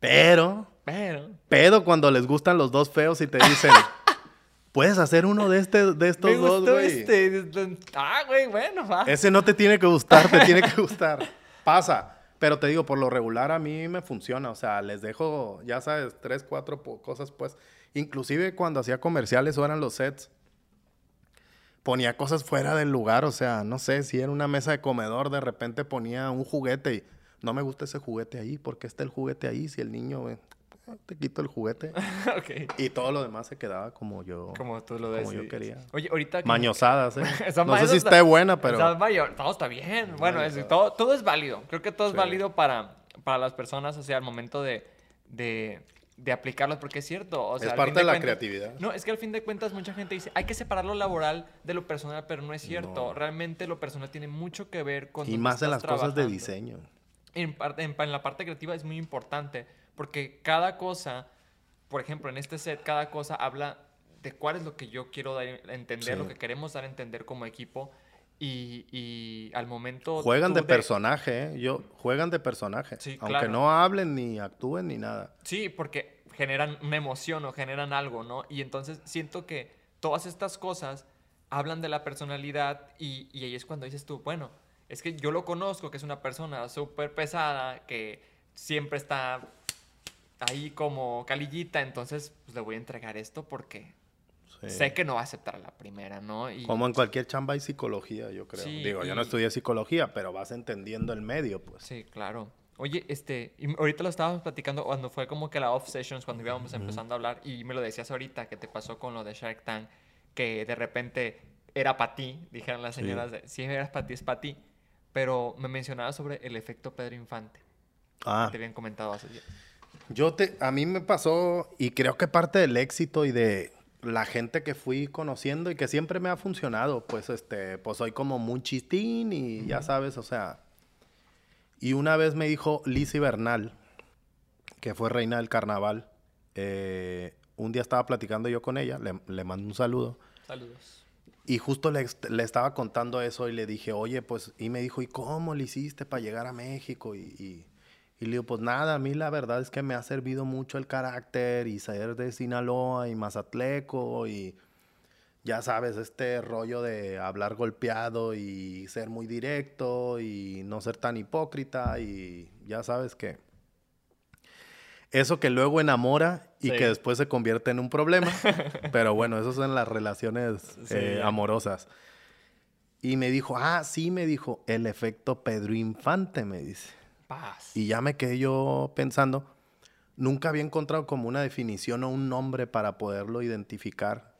Pero, Pero, pero cuando les gustan los dos feos y te dicen, puedes hacer uno de, este, de estos me dos, gustó güey. este. Ah, güey, bueno, va. Ese no te tiene que gustar, te tiene que gustar. Pasa. Pero te digo, por lo regular a mí me funciona. O sea, les dejo, ya sabes, tres, cuatro cosas, pues. Inclusive cuando hacía comerciales o eran los sets, ponía cosas fuera del lugar. O sea, no sé, si era una mesa de comedor, de repente ponía un juguete y no me gusta ese juguete ahí. ¿Por qué está el juguete ahí? Si el niño, eh, te quito el juguete. ok. Y todo lo demás se quedaba como yo, Como tú lo como decías. yo quería. Oye, ahorita... Mañosadas, ¿eh? No sé si está- esté buena, pero... Está mayor, todo está bien. Bueno, es- todo, todo es válido. Creo que todo es Sí. válido para, para las personas, o sea, al momento de, de, de aplicarlos, porque es cierto. O sea, Es parte fin de la cuentas- creatividad. No, es que al fin de cuentas mucha gente dice, hay que separar lo laboral de lo personal, pero no es cierto. No. Realmente lo personal tiene mucho que ver con... Y más en las estás cosas de trabajando. diseño. En, parte- en, en la parte creativa es muy importante porque cada cosa, por ejemplo, en este set, cada cosa habla de cuál es lo que yo quiero dar a entender, Sí. lo que queremos dar a entender como equipo y, y al momento... Juegan tú de personaje, ¿eh? Yo, juegan de personaje. Sí, aunque claro. no hablen ni actúen ni nada. Sí, porque generan una emoción o generan algo, ¿no? Y entonces siento que todas estas cosas hablan de la personalidad y, y ahí es cuando dices tú, bueno, es que yo lo conozco, que es una persona súper pesada, que siempre está ahí como calillita, entonces pues, le voy a entregar esto porque Sí. sé que no va a aceptar a la primera, ¿no? Y Como en cualquier chamba hay psicología, yo creo. Sí, Digo, yo no y- estudié psicología, pero vas entendiendo el medio, pues. Sí, claro. Oye, este, y ahorita lo estábamos platicando cuando fue como que la off sessions, cuando íbamos empezando a hablar, y me lo decías ahorita, que te pasó con lo de Shark Tank, que de repente era para ti, dijeron las Sí. señoras, de, si eras para ti, es para ti. Pero me mencionabas sobre el efecto Pedro Infante, Ah, que te habían comentado hace días. Yo te, a mí me pasó, y creo que parte del éxito y de la gente que fui conociendo y que siempre me ha funcionado, pues este, pues soy como muy chistín y ya sabes, o sea. Y una vez me dijo Lizzie Bernal, que fue reina del carnaval, eh, un día estaba platicando yo con ella, le, le mando un saludo. Saludos. Y justo le, est- le estaba contando eso y le dije, oye, pues, y me dijo, ¿y cómo le hiciste para llegar a México? Y, y, y le digo, pues nada, a mí la verdad es que me ha servido mucho el carácter y ser de Sinaloa y Mazatleco y ya sabes, este rollo de hablar golpeado y ser muy directo y no ser tan hipócrita y ya sabes que eso que luego enamora y Sí. que después se convierte en un problema. Pero bueno, eso son las relaciones Sí, eh, amorosas. Y me dijo, ah, sí, me dijo, el efecto Pedro Infante, me dice. Paz. Y ya me quedé yo pensando, nunca había encontrado como una definición o un nombre para poderlo identificar.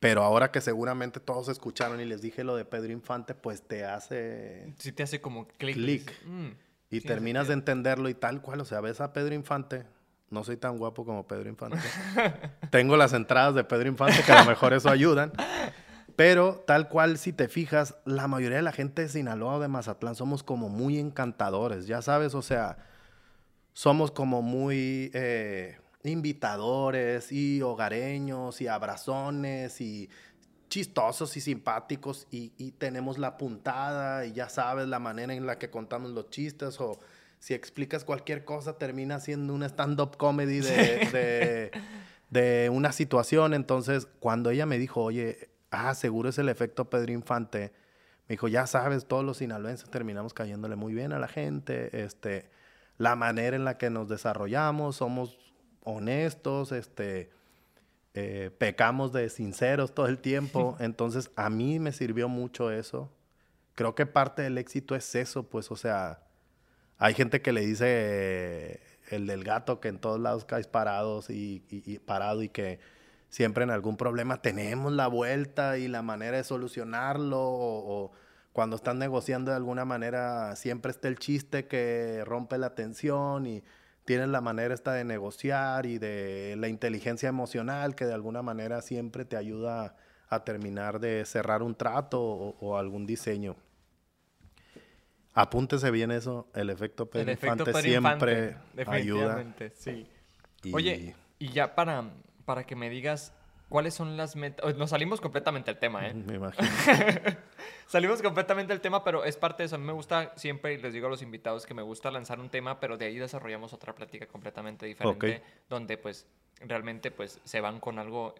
Pero ahora que seguramente todos escucharon y les dije lo de Pedro Infante, pues te hace... Sí te hace como clic. Clic. "Mm, Y terminas de sentido". entenderlo y tal cual. O sea, ves a Pedro Infante. No soy tan guapo como Pedro Infante. Tengo las entradas de Pedro Infante que a lo mejor eso ayudan. Pero tal cual, si te fijas, la mayoría de la gente de Sinaloa o de Mazatlán somos como muy encantadores. Ya sabes, o sea, somos como muy eh, invitadores y hogareños y abrazones y chistosos y simpáticos y, y tenemos la puntada y ya sabes la manera en la que contamos los chistes o si explicas cualquier cosa termina siendo un stand-up comedy de, de, de una situación. Entonces, cuando ella me dijo, oye, ah, seguro es el efecto Pedro Infante, me dijo, ya sabes, todos los sinaloenses terminamos cayéndole muy bien a la gente, este, la manera en la que nos desarrollamos, somos honestos, este, eh, pecamos de sinceros todo el tiempo. Entonces, a mí me sirvió mucho eso. Creo que parte del éxito es eso, pues, o sea, hay gente que le dice eh, el del gato que en todos lados caes parados y, y- y parado y que siempre en algún problema tenemos la vuelta y la manera de solucionarlo o, o cuando están negociando de alguna manera siempre está el chiste que rompe la tensión y tienes la manera esta de negociar y de la inteligencia emocional que de alguna manera siempre te ayuda a terminar de cerrar un trato o, o algún diseño. Apúntese bien eso, el efecto Pedro El efecto siempre ayuda. sí. Y- Oye, y ya para, para que me digas cuáles son las metas. Nos salimos completamente del tema, ¿eh? Me imagino. Salimos completamente del tema, pero es parte de eso. A mí me gusta siempre, y les digo a los invitados, que me gusta lanzar un tema, pero de ahí desarrollamos otra plática completamente diferente, Ok. donde pues realmente pues se van con algo...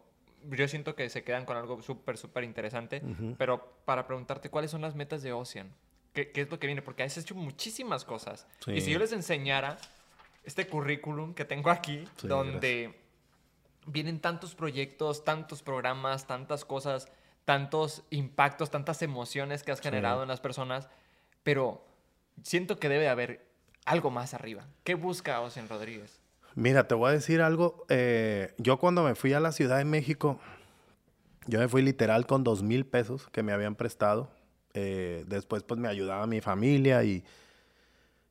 Yo siento que se quedan con algo súper, súper interesante, pero para preguntarte cuáles son las metas de Ocean, ¿qué, qué es lo que viene? Porque has hecho muchísimas cosas. Y si Sí. yo les enseñara este currículum que tengo aquí, Sí, donde vienen tantos proyectos, tantos programas, tantas cosas, tantos impactos, tantas emociones que has generado en las personas, pero siento que debe haber algo más arriba. ¿Qué busca Ocean Rodríguez? Mira, te voy a decir algo. eh, yo cuando me fui a la Ciudad de México, yo me fui literal con dos mil pesos que me habían prestado. Eh, después pues me ayudaba mi familia y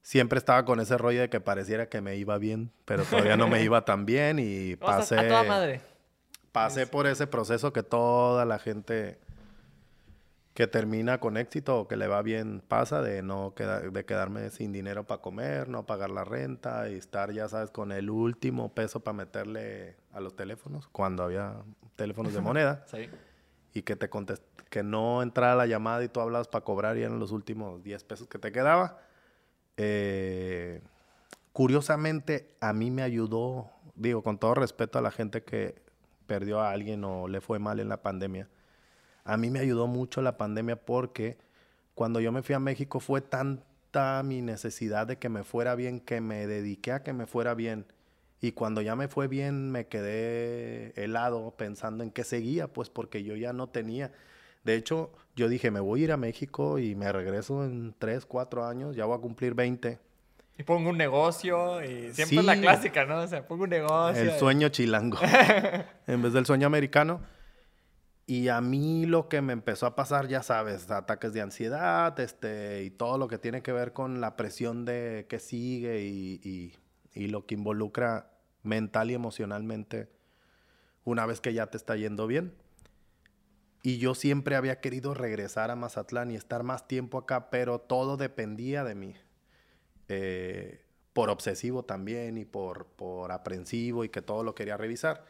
siempre estaba con ese rollo de que pareciera que me iba bien, pero todavía no me iba tan bien y pasé, a toda madre. pasé por ese proceso que toda la gente que termina con éxito o que le va bien pasa de no queda- de quedarme sin dinero para comer, no pagar la renta y estar ya sabes con el último peso para meterle a los teléfonos cuando había teléfonos de moneda Sí. y que te contest que no entrara la llamada y tú hablabas para cobrar y eran los últimos 10 pesos que te quedaba. Eh, curiosamente, a mí me ayudó, digo, con todo respeto a la gente que perdió a alguien o le fue mal en la pandemia. A mí me ayudó mucho la pandemia porque cuando yo me fui a México fue tanta mi necesidad de que me fuera bien que me dediqué a que me fuera bien. Y cuando ya me fue bien, me quedé helado pensando en qué seguía, pues porque yo ya no tenía. De hecho, yo dije, me voy a ir a México y me regreso en 3, 4 años, ya voy a cumplir 20. Y pongo un negocio y siempre es la Sí. clásica, ¿no? O sea, pongo un negocio. El y- sueño chilango. en vez del sueño americano. Y a mí lo que me empezó a pasar, ya sabes, ataques de ansiedad, este, y todo lo que tiene que ver con la presión de que sigue y, y- y lo que involucra mental y emocionalmente una vez que ya te está yendo bien. Y yo siempre había querido regresar a Mazatlán y estar más tiempo acá, pero todo dependía de mí. Eh, por obsesivo también y por, por aprensivo y que todo lo quería revisar.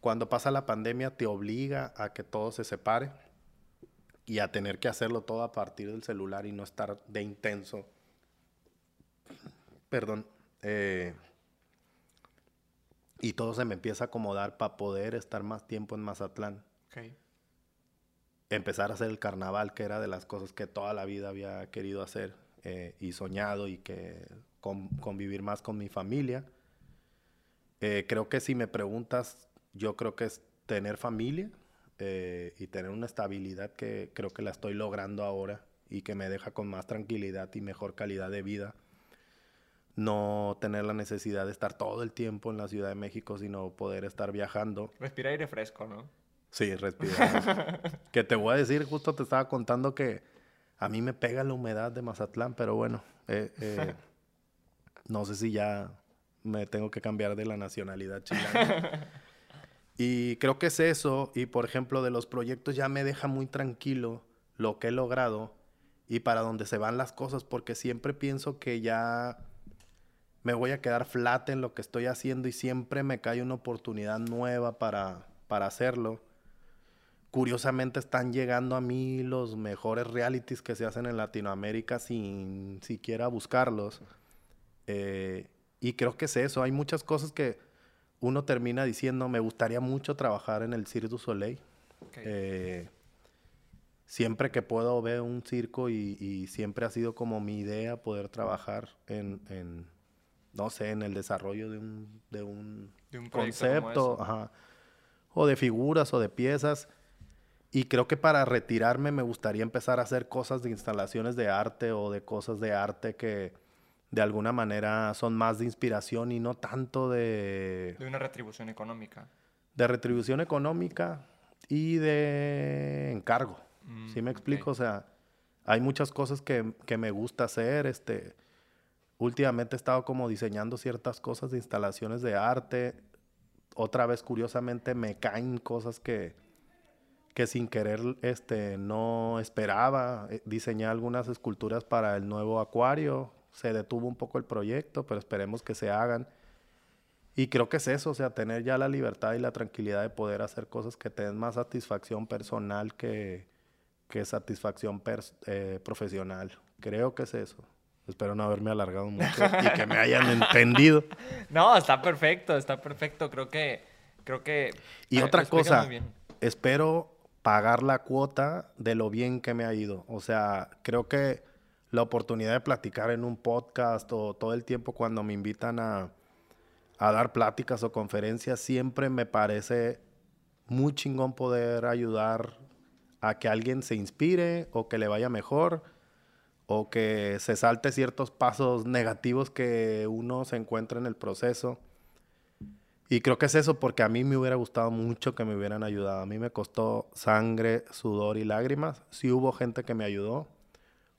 Cuando pasa la pandemia te obliga a que todo se separe y a tener que hacerlo todo a partir del celular y no estar de intenso. Perdón. eh, y todo se me empieza a acomodar para poder estar más tiempo en Mazatlán Ok. Empezar a hacer el carnaval, que era de las cosas que toda la vida había querido hacer eh, y soñado y que con- convivir más con mi familia. Eh, creo que si me preguntas, yo creo que es tener familia eh, y tener una estabilidad que creo que la estoy logrando ahora y que me deja con más tranquilidad y mejor calidad de vida. No tener la necesidad de estar todo el tiempo en la Ciudad de México, sino poder estar viajando Respira aire fresco, ¿no? Sí, respirar. que te voy a decir, justo te estaba contando que a mí me pega la humedad de Mazatlán, pero bueno, eh, eh, no sé si ya me tengo que cambiar de la nacionalidad chilena. y creo que es eso, y por ejemplo, de los proyectos ya me deja muy tranquilo lo que he logrado y para dónde se van las cosas, porque siempre pienso que ya me voy a quedar flat en lo que estoy haciendo y siempre me cae una oportunidad nueva para, para hacerlo. Curiosamente están llegando a mí los mejores realities que se hacen en Latinoamérica sin siquiera buscarlos. Eh, y creo que es eso. Hay muchas cosas que uno termina diciendo, me gustaría mucho trabajar en el Cirque du Soleil. Eh, siempre que puedo veo un circo y, y siempre ha sido como mi idea poder trabajar en, en, no sé, en el desarrollo de un, de un, De un proyecto como concepto, ajá, o de figuras o de piezas. Y creo que para retirarme me gustaría empezar a hacer cosas de instalaciones de arte o de cosas de arte que de alguna manera son más de inspiración y no tanto de, De una retribución económica. de retribución económica y de encargo. Mm, ¿Sí me explico? O sea, hay muchas cosas que, que me gusta hacer. Este, últimamente he estado como diseñando ciertas cosas de instalaciones de arte. Otra vez, curiosamente, me caen cosas que, que sin querer este, no esperaba. Eh, Diseñé algunas esculturas para el nuevo acuario. Se detuvo un poco el proyecto, pero esperemos que se hagan. Y creo que es eso, o sea, tener ya la libertad y la tranquilidad de poder hacer cosas que te den más satisfacción personal que, que satisfacción pers- eh, profesional. Creo que es eso. Espero no haberme alargado mucho y que me hayan entendido. No, está perfecto, está perfecto. Creo que. Creo que. Y lo otra cosa, espero pagar la cuota de lo bien que me ha ido. O sea, creo que la oportunidad de platicar en un podcast o todo el tiempo cuando me invitan a, a dar pláticas o conferencias, siempre me parece muy chingón poder ayudar a que alguien se inspire o que le vaya mejor o que se salte ciertos pasos negativos que uno se encuentra en el proceso. Y creo que es eso porque a mí me hubiera gustado mucho que me hubieran ayudado. A mí me costó sangre, sudor y lágrimas. Sí hubo gente que me ayudó.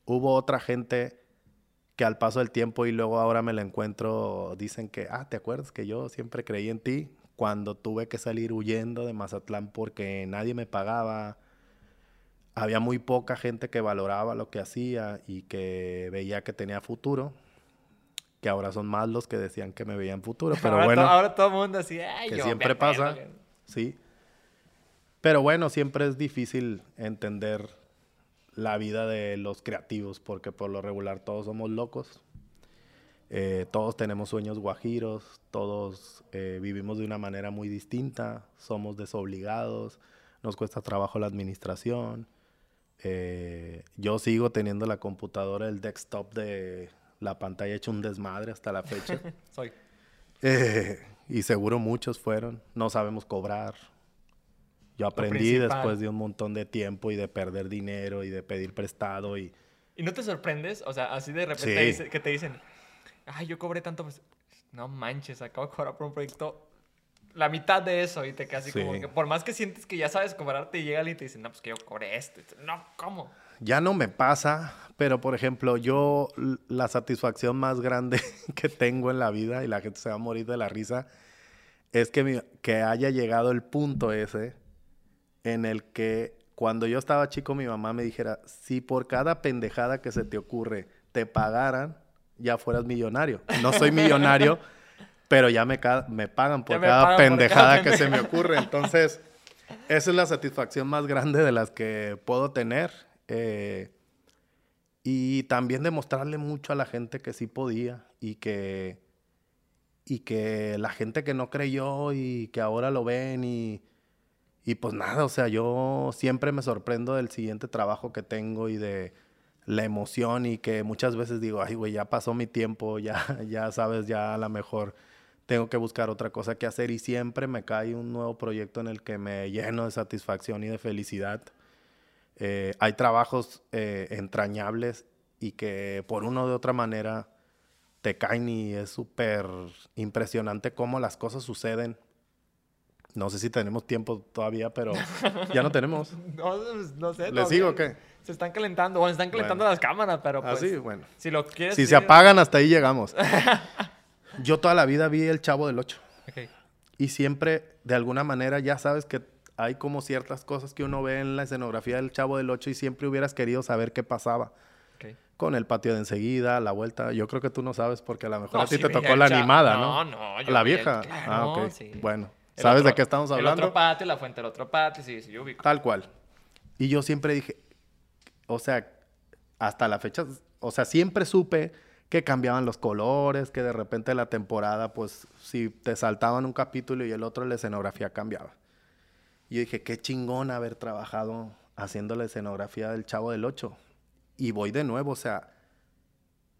Hubo otra gente que al paso del tiempo y luego ahora me la encuentro, dicen que, ah, ¿te acuerdas que yo siempre creí en ti? Cuando tuve que salir huyendo de Mazatlán porque nadie me pagaba. Había muy poca gente que valoraba lo que hacía y que veía que tenía futuro. Que ahora son más los que decían que me veían futuro. Pero ahora, bueno to- ahora todo el mundo así. Ay, que yo, siempre me pasa, acuerdo". sí. Pero bueno, siempre es difícil entender la vida de los creativos, porque por lo regular todos somos locos. Eh, todos tenemos sueños guajiros, todos eh, vivimos de una manera muy distinta, somos desobligados, nos cuesta trabajo la administración. Eh, yo sigo teniendo la computadora, el desktop de la pantalla hecho un desmadre hasta la fecha. Soy. Eh, y seguro muchos fueron. No sabemos cobrar. Yo aprendí después de un montón de tiempo y de perder dinero y de pedir prestado y ¿Y no te sorprendes? O sea, así de repente Sí. dice- que te dicen, ay, yo cobré tanto. Pues, no manches, acabo de cobrar por un proyecto la mitad de eso. Y te Sí. como que, por más que sientes que ya sabes cobrar, te llega alguien y te dice, no, pues que yo cobré esto. Y No, ¿cómo? Ya no me pasa, pero por ejemplo, yo la satisfacción más grande que tengo en la vida y la gente se va a morir de la risa es que, mi- que haya llegado el punto ese en el que cuando yo estaba chico mi mamá me dijera, si por cada pendejada que se te ocurre te pagaran, ya fueras millonario. No soy millonario, pero ya me, me pagan por me cada pagan por cada pendejada que se me ocurre. Entonces, esa es la satisfacción más grande de las que puedo tener. Eh, y también demostrarle mucho a la gente que sí podía y que, y que la gente que no creyó y que ahora lo ven y, y pues nada, o sea, yo siempre me sorprendo del siguiente trabajo que tengo y de la emoción y que muchas veces digo, ay, güey, ya pasó mi tiempo, ya, ya sabes, ya a lo mejor tengo que buscar otra cosa que hacer y siempre me cae un nuevo proyecto en el que me lleno de satisfacción y de felicidad. Eh, hay trabajos eh, entrañables y que por una o de otra manera te caen y es súper impresionante cómo las cosas suceden. No sé si tenemos tiempo todavía, pero ya no tenemos. No, pues, no sé. ¿Le todavía sigo o qué? Se están calentando. Bueno, se están calentando Bueno. las cámaras, pero pues... Así, bueno. Si lo quieres... Si se apagan, hasta ahí llegamos. Yo toda la vida vi El Chavo del Ocho. Y siempre, de alguna manera, ya sabes que hay como ciertas cosas que uno ve en la escenografía del Chavo del Ocho y siempre hubieras querido saber qué pasaba. Con el patio de enseguida, la vuelta. Yo creo que tú no sabes porque a lo mejor No, a ti sí te tocó el la animada, ¿no? No, no, yo La el- vieja. claro, ah, ok. sí. Bueno. El ¿Sabes otro- de qué estamos El hablando? otro patio, la fuente del otro patio, sí, sí, yo ubico. Tal cual. Y yo siempre dije, o sea, hasta la fecha, o sea, siempre supe que cambiaban los colores, que de repente la temporada, pues, si te saltaban un capítulo y el otro, la escenografía cambiaba. Yo dije, qué chingón haber trabajado haciendo la escenografía del Chavo del Ocho. Y voy de nuevo, o sea,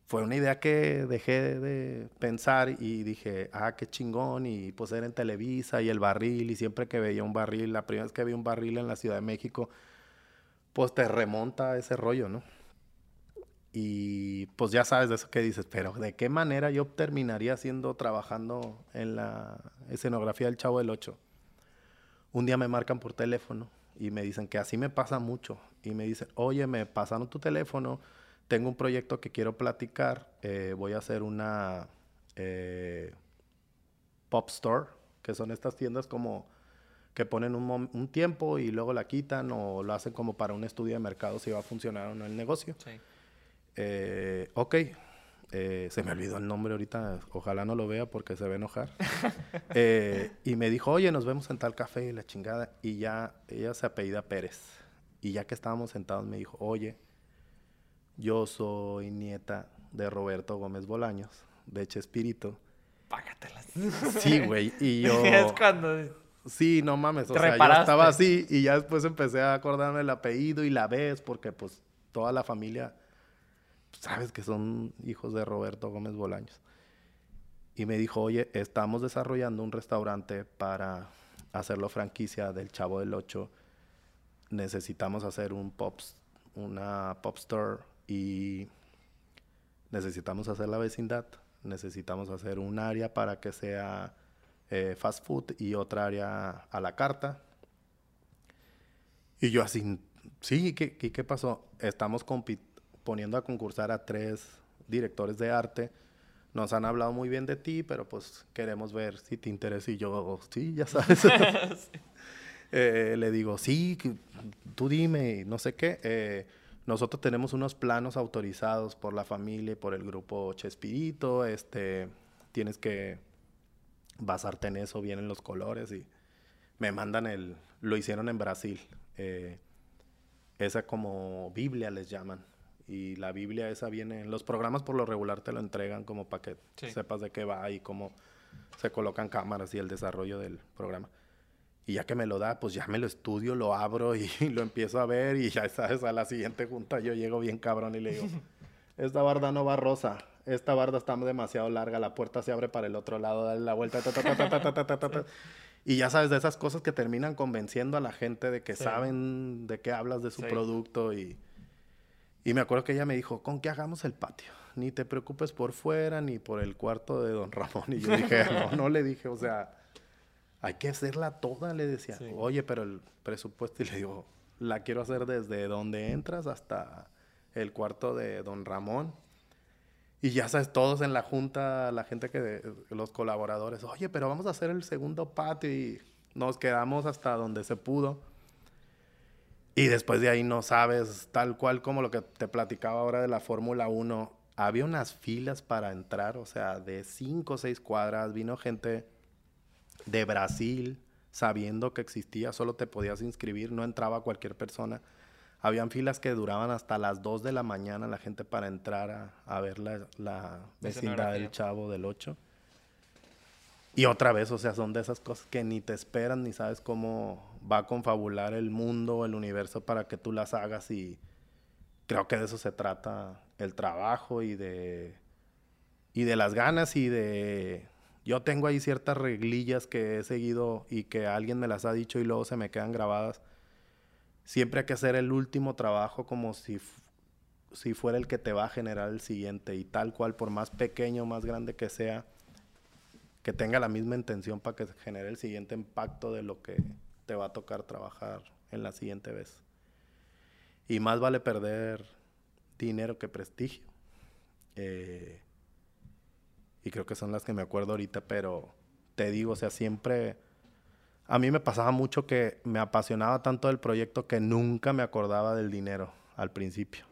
fue una idea que dejé de pensar y dije, ah, qué chingón, y pues era en Televisa y el barril, y siempre que veía un barril, la primera vez que vi un barril en la Ciudad de México, pues te remonta a ese rollo, ¿no? Y pues ya sabes de eso que dices, pero ¿de qué manera yo terminaría haciendo, trabajando en la escenografía del Chavo del Ocho? Un día me marcan por teléfono y me dicen que así me pasa mucho. Y me dicen, oye, me pasaron tu teléfono, tengo un proyecto que quiero platicar, eh, voy a hacer una eh, pop store, que son estas tiendas como que ponen un, tiempo y luego la quitan o lo hacen como para un estudio de mercado si va a funcionar o no el negocio. Sí. Eh, ok. Eh, se me olvidó el nombre ahorita. Ojalá no lo vea porque se va a enojar. Eh, y me dijo, oye, nos vemos en tal café y la chingada. Y ya, ella se apellida Pérez. Y ya que estábamos sentados, me dijo, oye, yo soy nieta de Roberto Gómez Bolaños, de Chespirito. Págatelas. Sí, güey. Y yo... es cuando... Sí, no mames. O sea, yo reparaste. estaba así y ya después empecé a acordarme del apellido y la vez, porque pues toda la familia, sabes que son hijos de Roberto Gómez Bolaños. Y me dijo, oye, estamos desarrollando un restaurante para hacerlo franquicia del Chavo del Ocho. Necesitamos hacer un pop, una pop store y necesitamos hacer la vecindad. Necesitamos hacer un área para que sea eh, fast food y otra área a la carta. Y yo así, sí, ¿qué, qué, pasó? Estamos compi- poniendo a concursar a tres directores de arte. Nos han hablado muy bien de ti, pero pues queremos ver si te interesa. Y yo, sí, ya sabes. Eh, le digo, sí, tú dime, no sé qué. Eh, nosotros tenemos unos planos autorizados por la familia y por el grupo Chespirito. Este, tienes que basarte en eso, vienen los colores y me mandan el, lo hicieron en Brasil. eh, esa como Biblia les llaman y la Biblia esa viene, los programas por lo regular te lo entregan como para que sí. sepas de qué va y cómo se colocan cámaras y el desarrollo del programa. Y ya que me lo da, pues ya me lo estudio, lo abro y lo empiezo a ver y ya sabes, a la siguiente junta yo llego bien cabrón y le digo, esta barda no va rosa, esta barda está demasiado larga, la puerta se abre para el otro lado, dale la vuelta, ta, ta, ta, Y ya sabes, de esas cosas que terminan convenciendo a la gente de que sí. saben de qué hablas de su sí. producto y y me acuerdo que ella me dijo, ¿con qué hagamos el patio? Ni te preocupes por fuera, ni por el cuarto de don Ramón. Y yo dije, no, no le dije, o sea, hay que hacerla toda, le decía. Sí. Oye, pero el presupuesto, y le digo, la quiero hacer desde donde entras hasta el cuarto de don Ramón. Y ya sabes, todos en la junta, la gente que, los colaboradores, oye, pero vamos a hacer el segundo patio y nos quedamos hasta donde se pudo. Y después de ahí no sabes, tal cual como lo que te platicaba ahora de la Fórmula 1, había unas filas para entrar, o sea, de cinco o seis cuadras, vino gente de Brasil sabiendo que existía, solo te podías inscribir, no entraba cualquier persona. Habían filas que duraban hasta las 2 de la mañana la gente para entrar a, a ver la, la vecindad del. Chavo del 8. Y otra vez, o sea, son de esas cosas que ni te esperan ni sabes cómo va a confabular el mundo, el universo para que tú las hagas y creo que de eso se trata el trabajo y de y de las ganas y de yo tengo ahí ciertas reglillas que he seguido y que alguien me las ha dicho y luego se me quedan grabadas. Siempre hay que hacer el último trabajo como si si fuera el que te va a generar el siguiente y tal cual por más pequeño o más grande que sea que tenga la misma intención para que se genere el siguiente impacto de lo que te va a tocar trabajar en la siguiente vez. Y más vale perder dinero que prestigio. Eh, y creo que son las que me acuerdo ahorita, pero te digo, o sea, siempre... A mí me pasaba mucho que me apasionaba tanto del proyecto que nunca me acordaba del dinero al principio.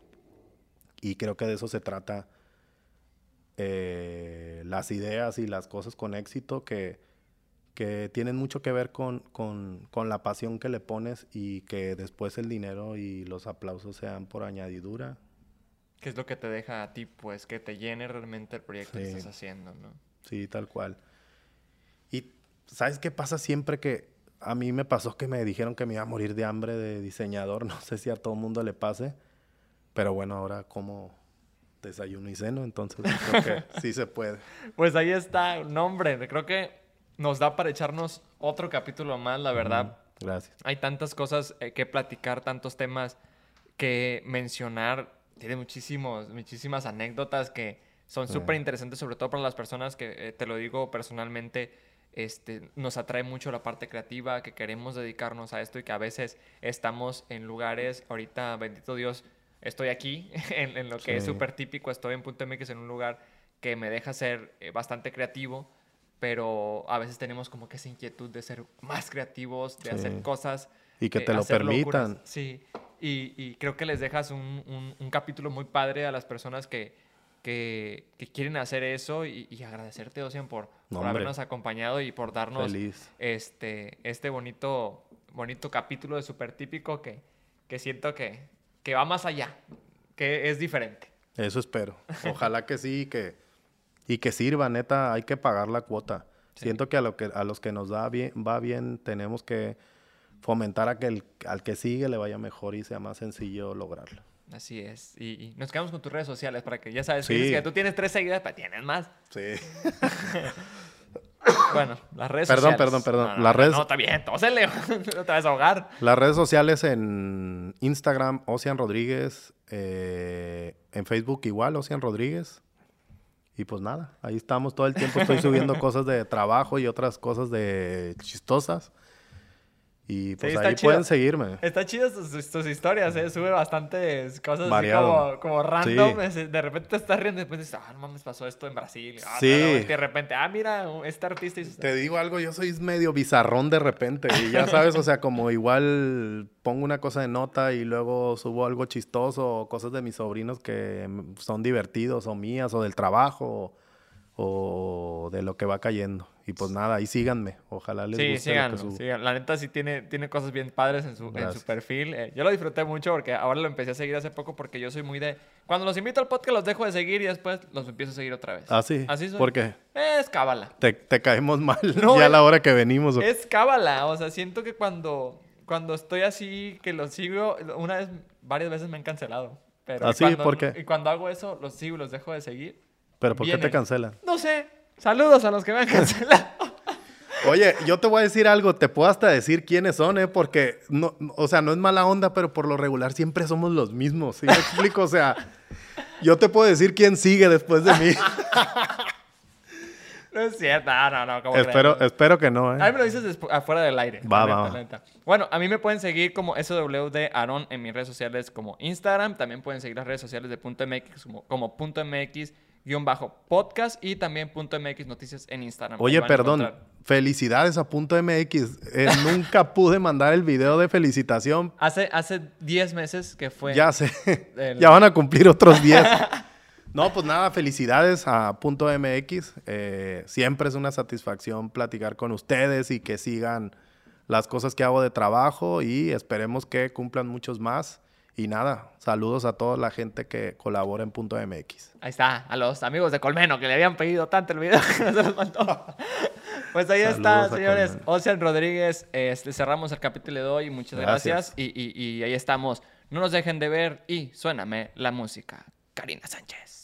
Y creo que de eso se trata eh, las ideas y las cosas con éxito que, que tienen mucho que ver con, con, con la pasión que le pones y que después el dinero y los aplausos sean por añadidura. ¿Qué es lo que te deja a ti, pues, que te llene realmente el proyecto que Sí. estás haciendo, ¿no? Sí, tal cual. Y ¿sabes qué pasa siempre que a mí me pasó que me dijeron que me iba a morir de hambre de diseñador? No sé si a todo mundo le pase, pero bueno, ahora como desayuno y ceno, entonces creo que sí se puede. Pues ahí está, no hombre, creo que nos da para echarnos otro capítulo más, la verdad. Gracias. Hay tantas cosas eh, que platicar, tantos temas que mencionar. Tiene muchísimos, muchísimas anécdotas que son Sí. súper interesantes, sobre todo para las personas que, eh, te lo digo personalmente, este, nos atrae mucho la parte creativa, que queremos dedicarnos a esto y que a veces estamos en lugares, ahorita, bendito Dios, estoy aquí, en, en lo que es súper típico, estoy en Punto MX en un lugar que me deja ser eh, bastante creativo, pero a veces tenemos como que esa inquietud de ser más creativos, de Sí. hacer cosas. Y que eh, te lo hacer locuras. permitan. Sí, y, y creo que les dejas un, un- un capítulo muy padre a las personas que, que, que quieren hacer eso y, y agradecerte, Ocean, por, No, por habernos acompañado y por darnos Feliz. este, este bonito, bonito capítulo de Super Típico que, que siento que, que va más allá, que es diferente. Eso espero. Ojalá que sí que, y que sirva, neta, hay que pagar la cuota. Sí. Siento que a, lo que a los que nos da bien, va bien tenemos que fomentar a que el, al que sigue le vaya mejor y sea más sencillo lograrlo. Así es. Y, y nos quedamos con tus redes sociales para que ya sabes Sí. que tú tienes tres seguidores, pero tienes más. Sí. Bueno, las redes Perdón, sociales. perdón, perdón. No, no, Las no, redes- No, está bien, tósele. no te vas a ahogar. Las redes sociales en Instagram, Ocean Rodríguez. eh, en Facebook igual, Ocean Rodríguez. Y pues nada, ahí estamos todo el tiempo. Estoy subiendo cosas de trabajo y otras cosas de chistosas. Y pues ahí chido. pueden seguirme. Está chido tus, tus historias, ¿eh? Sube bastantes cosas así como, como random. Sí. De repente te estás riendo y después dices, ah, no mames, pasó esto en Brasil. Ah, Sí. no, no, y de repente, ah, mira, este artista hizo esto. Te digo algo, yo soy medio bizarrón de repente. Y ya sabes, o sea, como igual pongo una cosa de nota y luego subo algo chistoso o cosas de mis sobrinos que son divertidos o mías o del trabajo o, o de lo que va cayendo. Y pues nada, ahí síganme. Ojalá les Sí, guste lo síganlo, subo. síganlo. La neta sí tiene, tiene cosas bien padres en su, en su perfil. Eh, yo lo disfruté mucho porque ahora lo empecé a seguir hace poco porque yo soy muy de... Cuando los invito al podcast los dejo de seguir y después los empiezo a seguir otra vez. Ah, sí. Así soy. ¿Por qué? Es cábala. ¿Te, te caemos mal No, ya a la hora que venimos? Es cábala. O sea, siento que cuando, cuando estoy así, que los sigo, una vez, varias veces me han cancelado. Pero ¿Ah, y sí? cuando- ¿Por qué? Y cuando hago eso, los sigo y los dejo de seguir. ¿Pero por qué te vienen. cancelan? No sé. Saludos a los que me han cancelado. Oye, yo te voy a decir algo, te puedo hasta decir quiénes son, ¿eh? Porque, no, o sea, no es mala onda, pero por lo regular siempre somos los mismos, ¿sí me explico? O sea, yo te puedo decir quién sigue después de mí. no es cierto. No, no, no. ¿cómo espero, espero que no, A mí ¿eh? me lo dices afuera del aire. Va. Bueno, a mí me pueden seguir como SWD Aaron en mis redes sociales como Instagram. También pueden seguir las redes sociales de Punto MX como, como Punto MX guion bajo podcast y también Punto MX noticias en Instagram. Oye, perdón, encontrar. felicidades a punto MX. Eh, nunca pude mandar el video de felicitación. Hace, hace 10 meses que fue... Ya sé, El- ya van a cumplir otros 10. No, pues nada, felicidades a Punto MX. Eh, siempre es una satisfacción platicar con ustedes y que sigan las cosas que hago de trabajo y esperemos que cumplan muchos más. Y nada, saludos a toda la gente que colabora en Punto MX. Ahí está, a los amigos de Colmeno que le habían pedido tanto el video que no se los mandó. Pues ahí está, Saludos señores. Colmeno. Ocean Rodríguez, este, cerramos el capítulo de hoy. Muchas gracias. Gracias. Y, y- y ahí estamos. No nos dejen de ver y suéname la música. Karina Sánchez.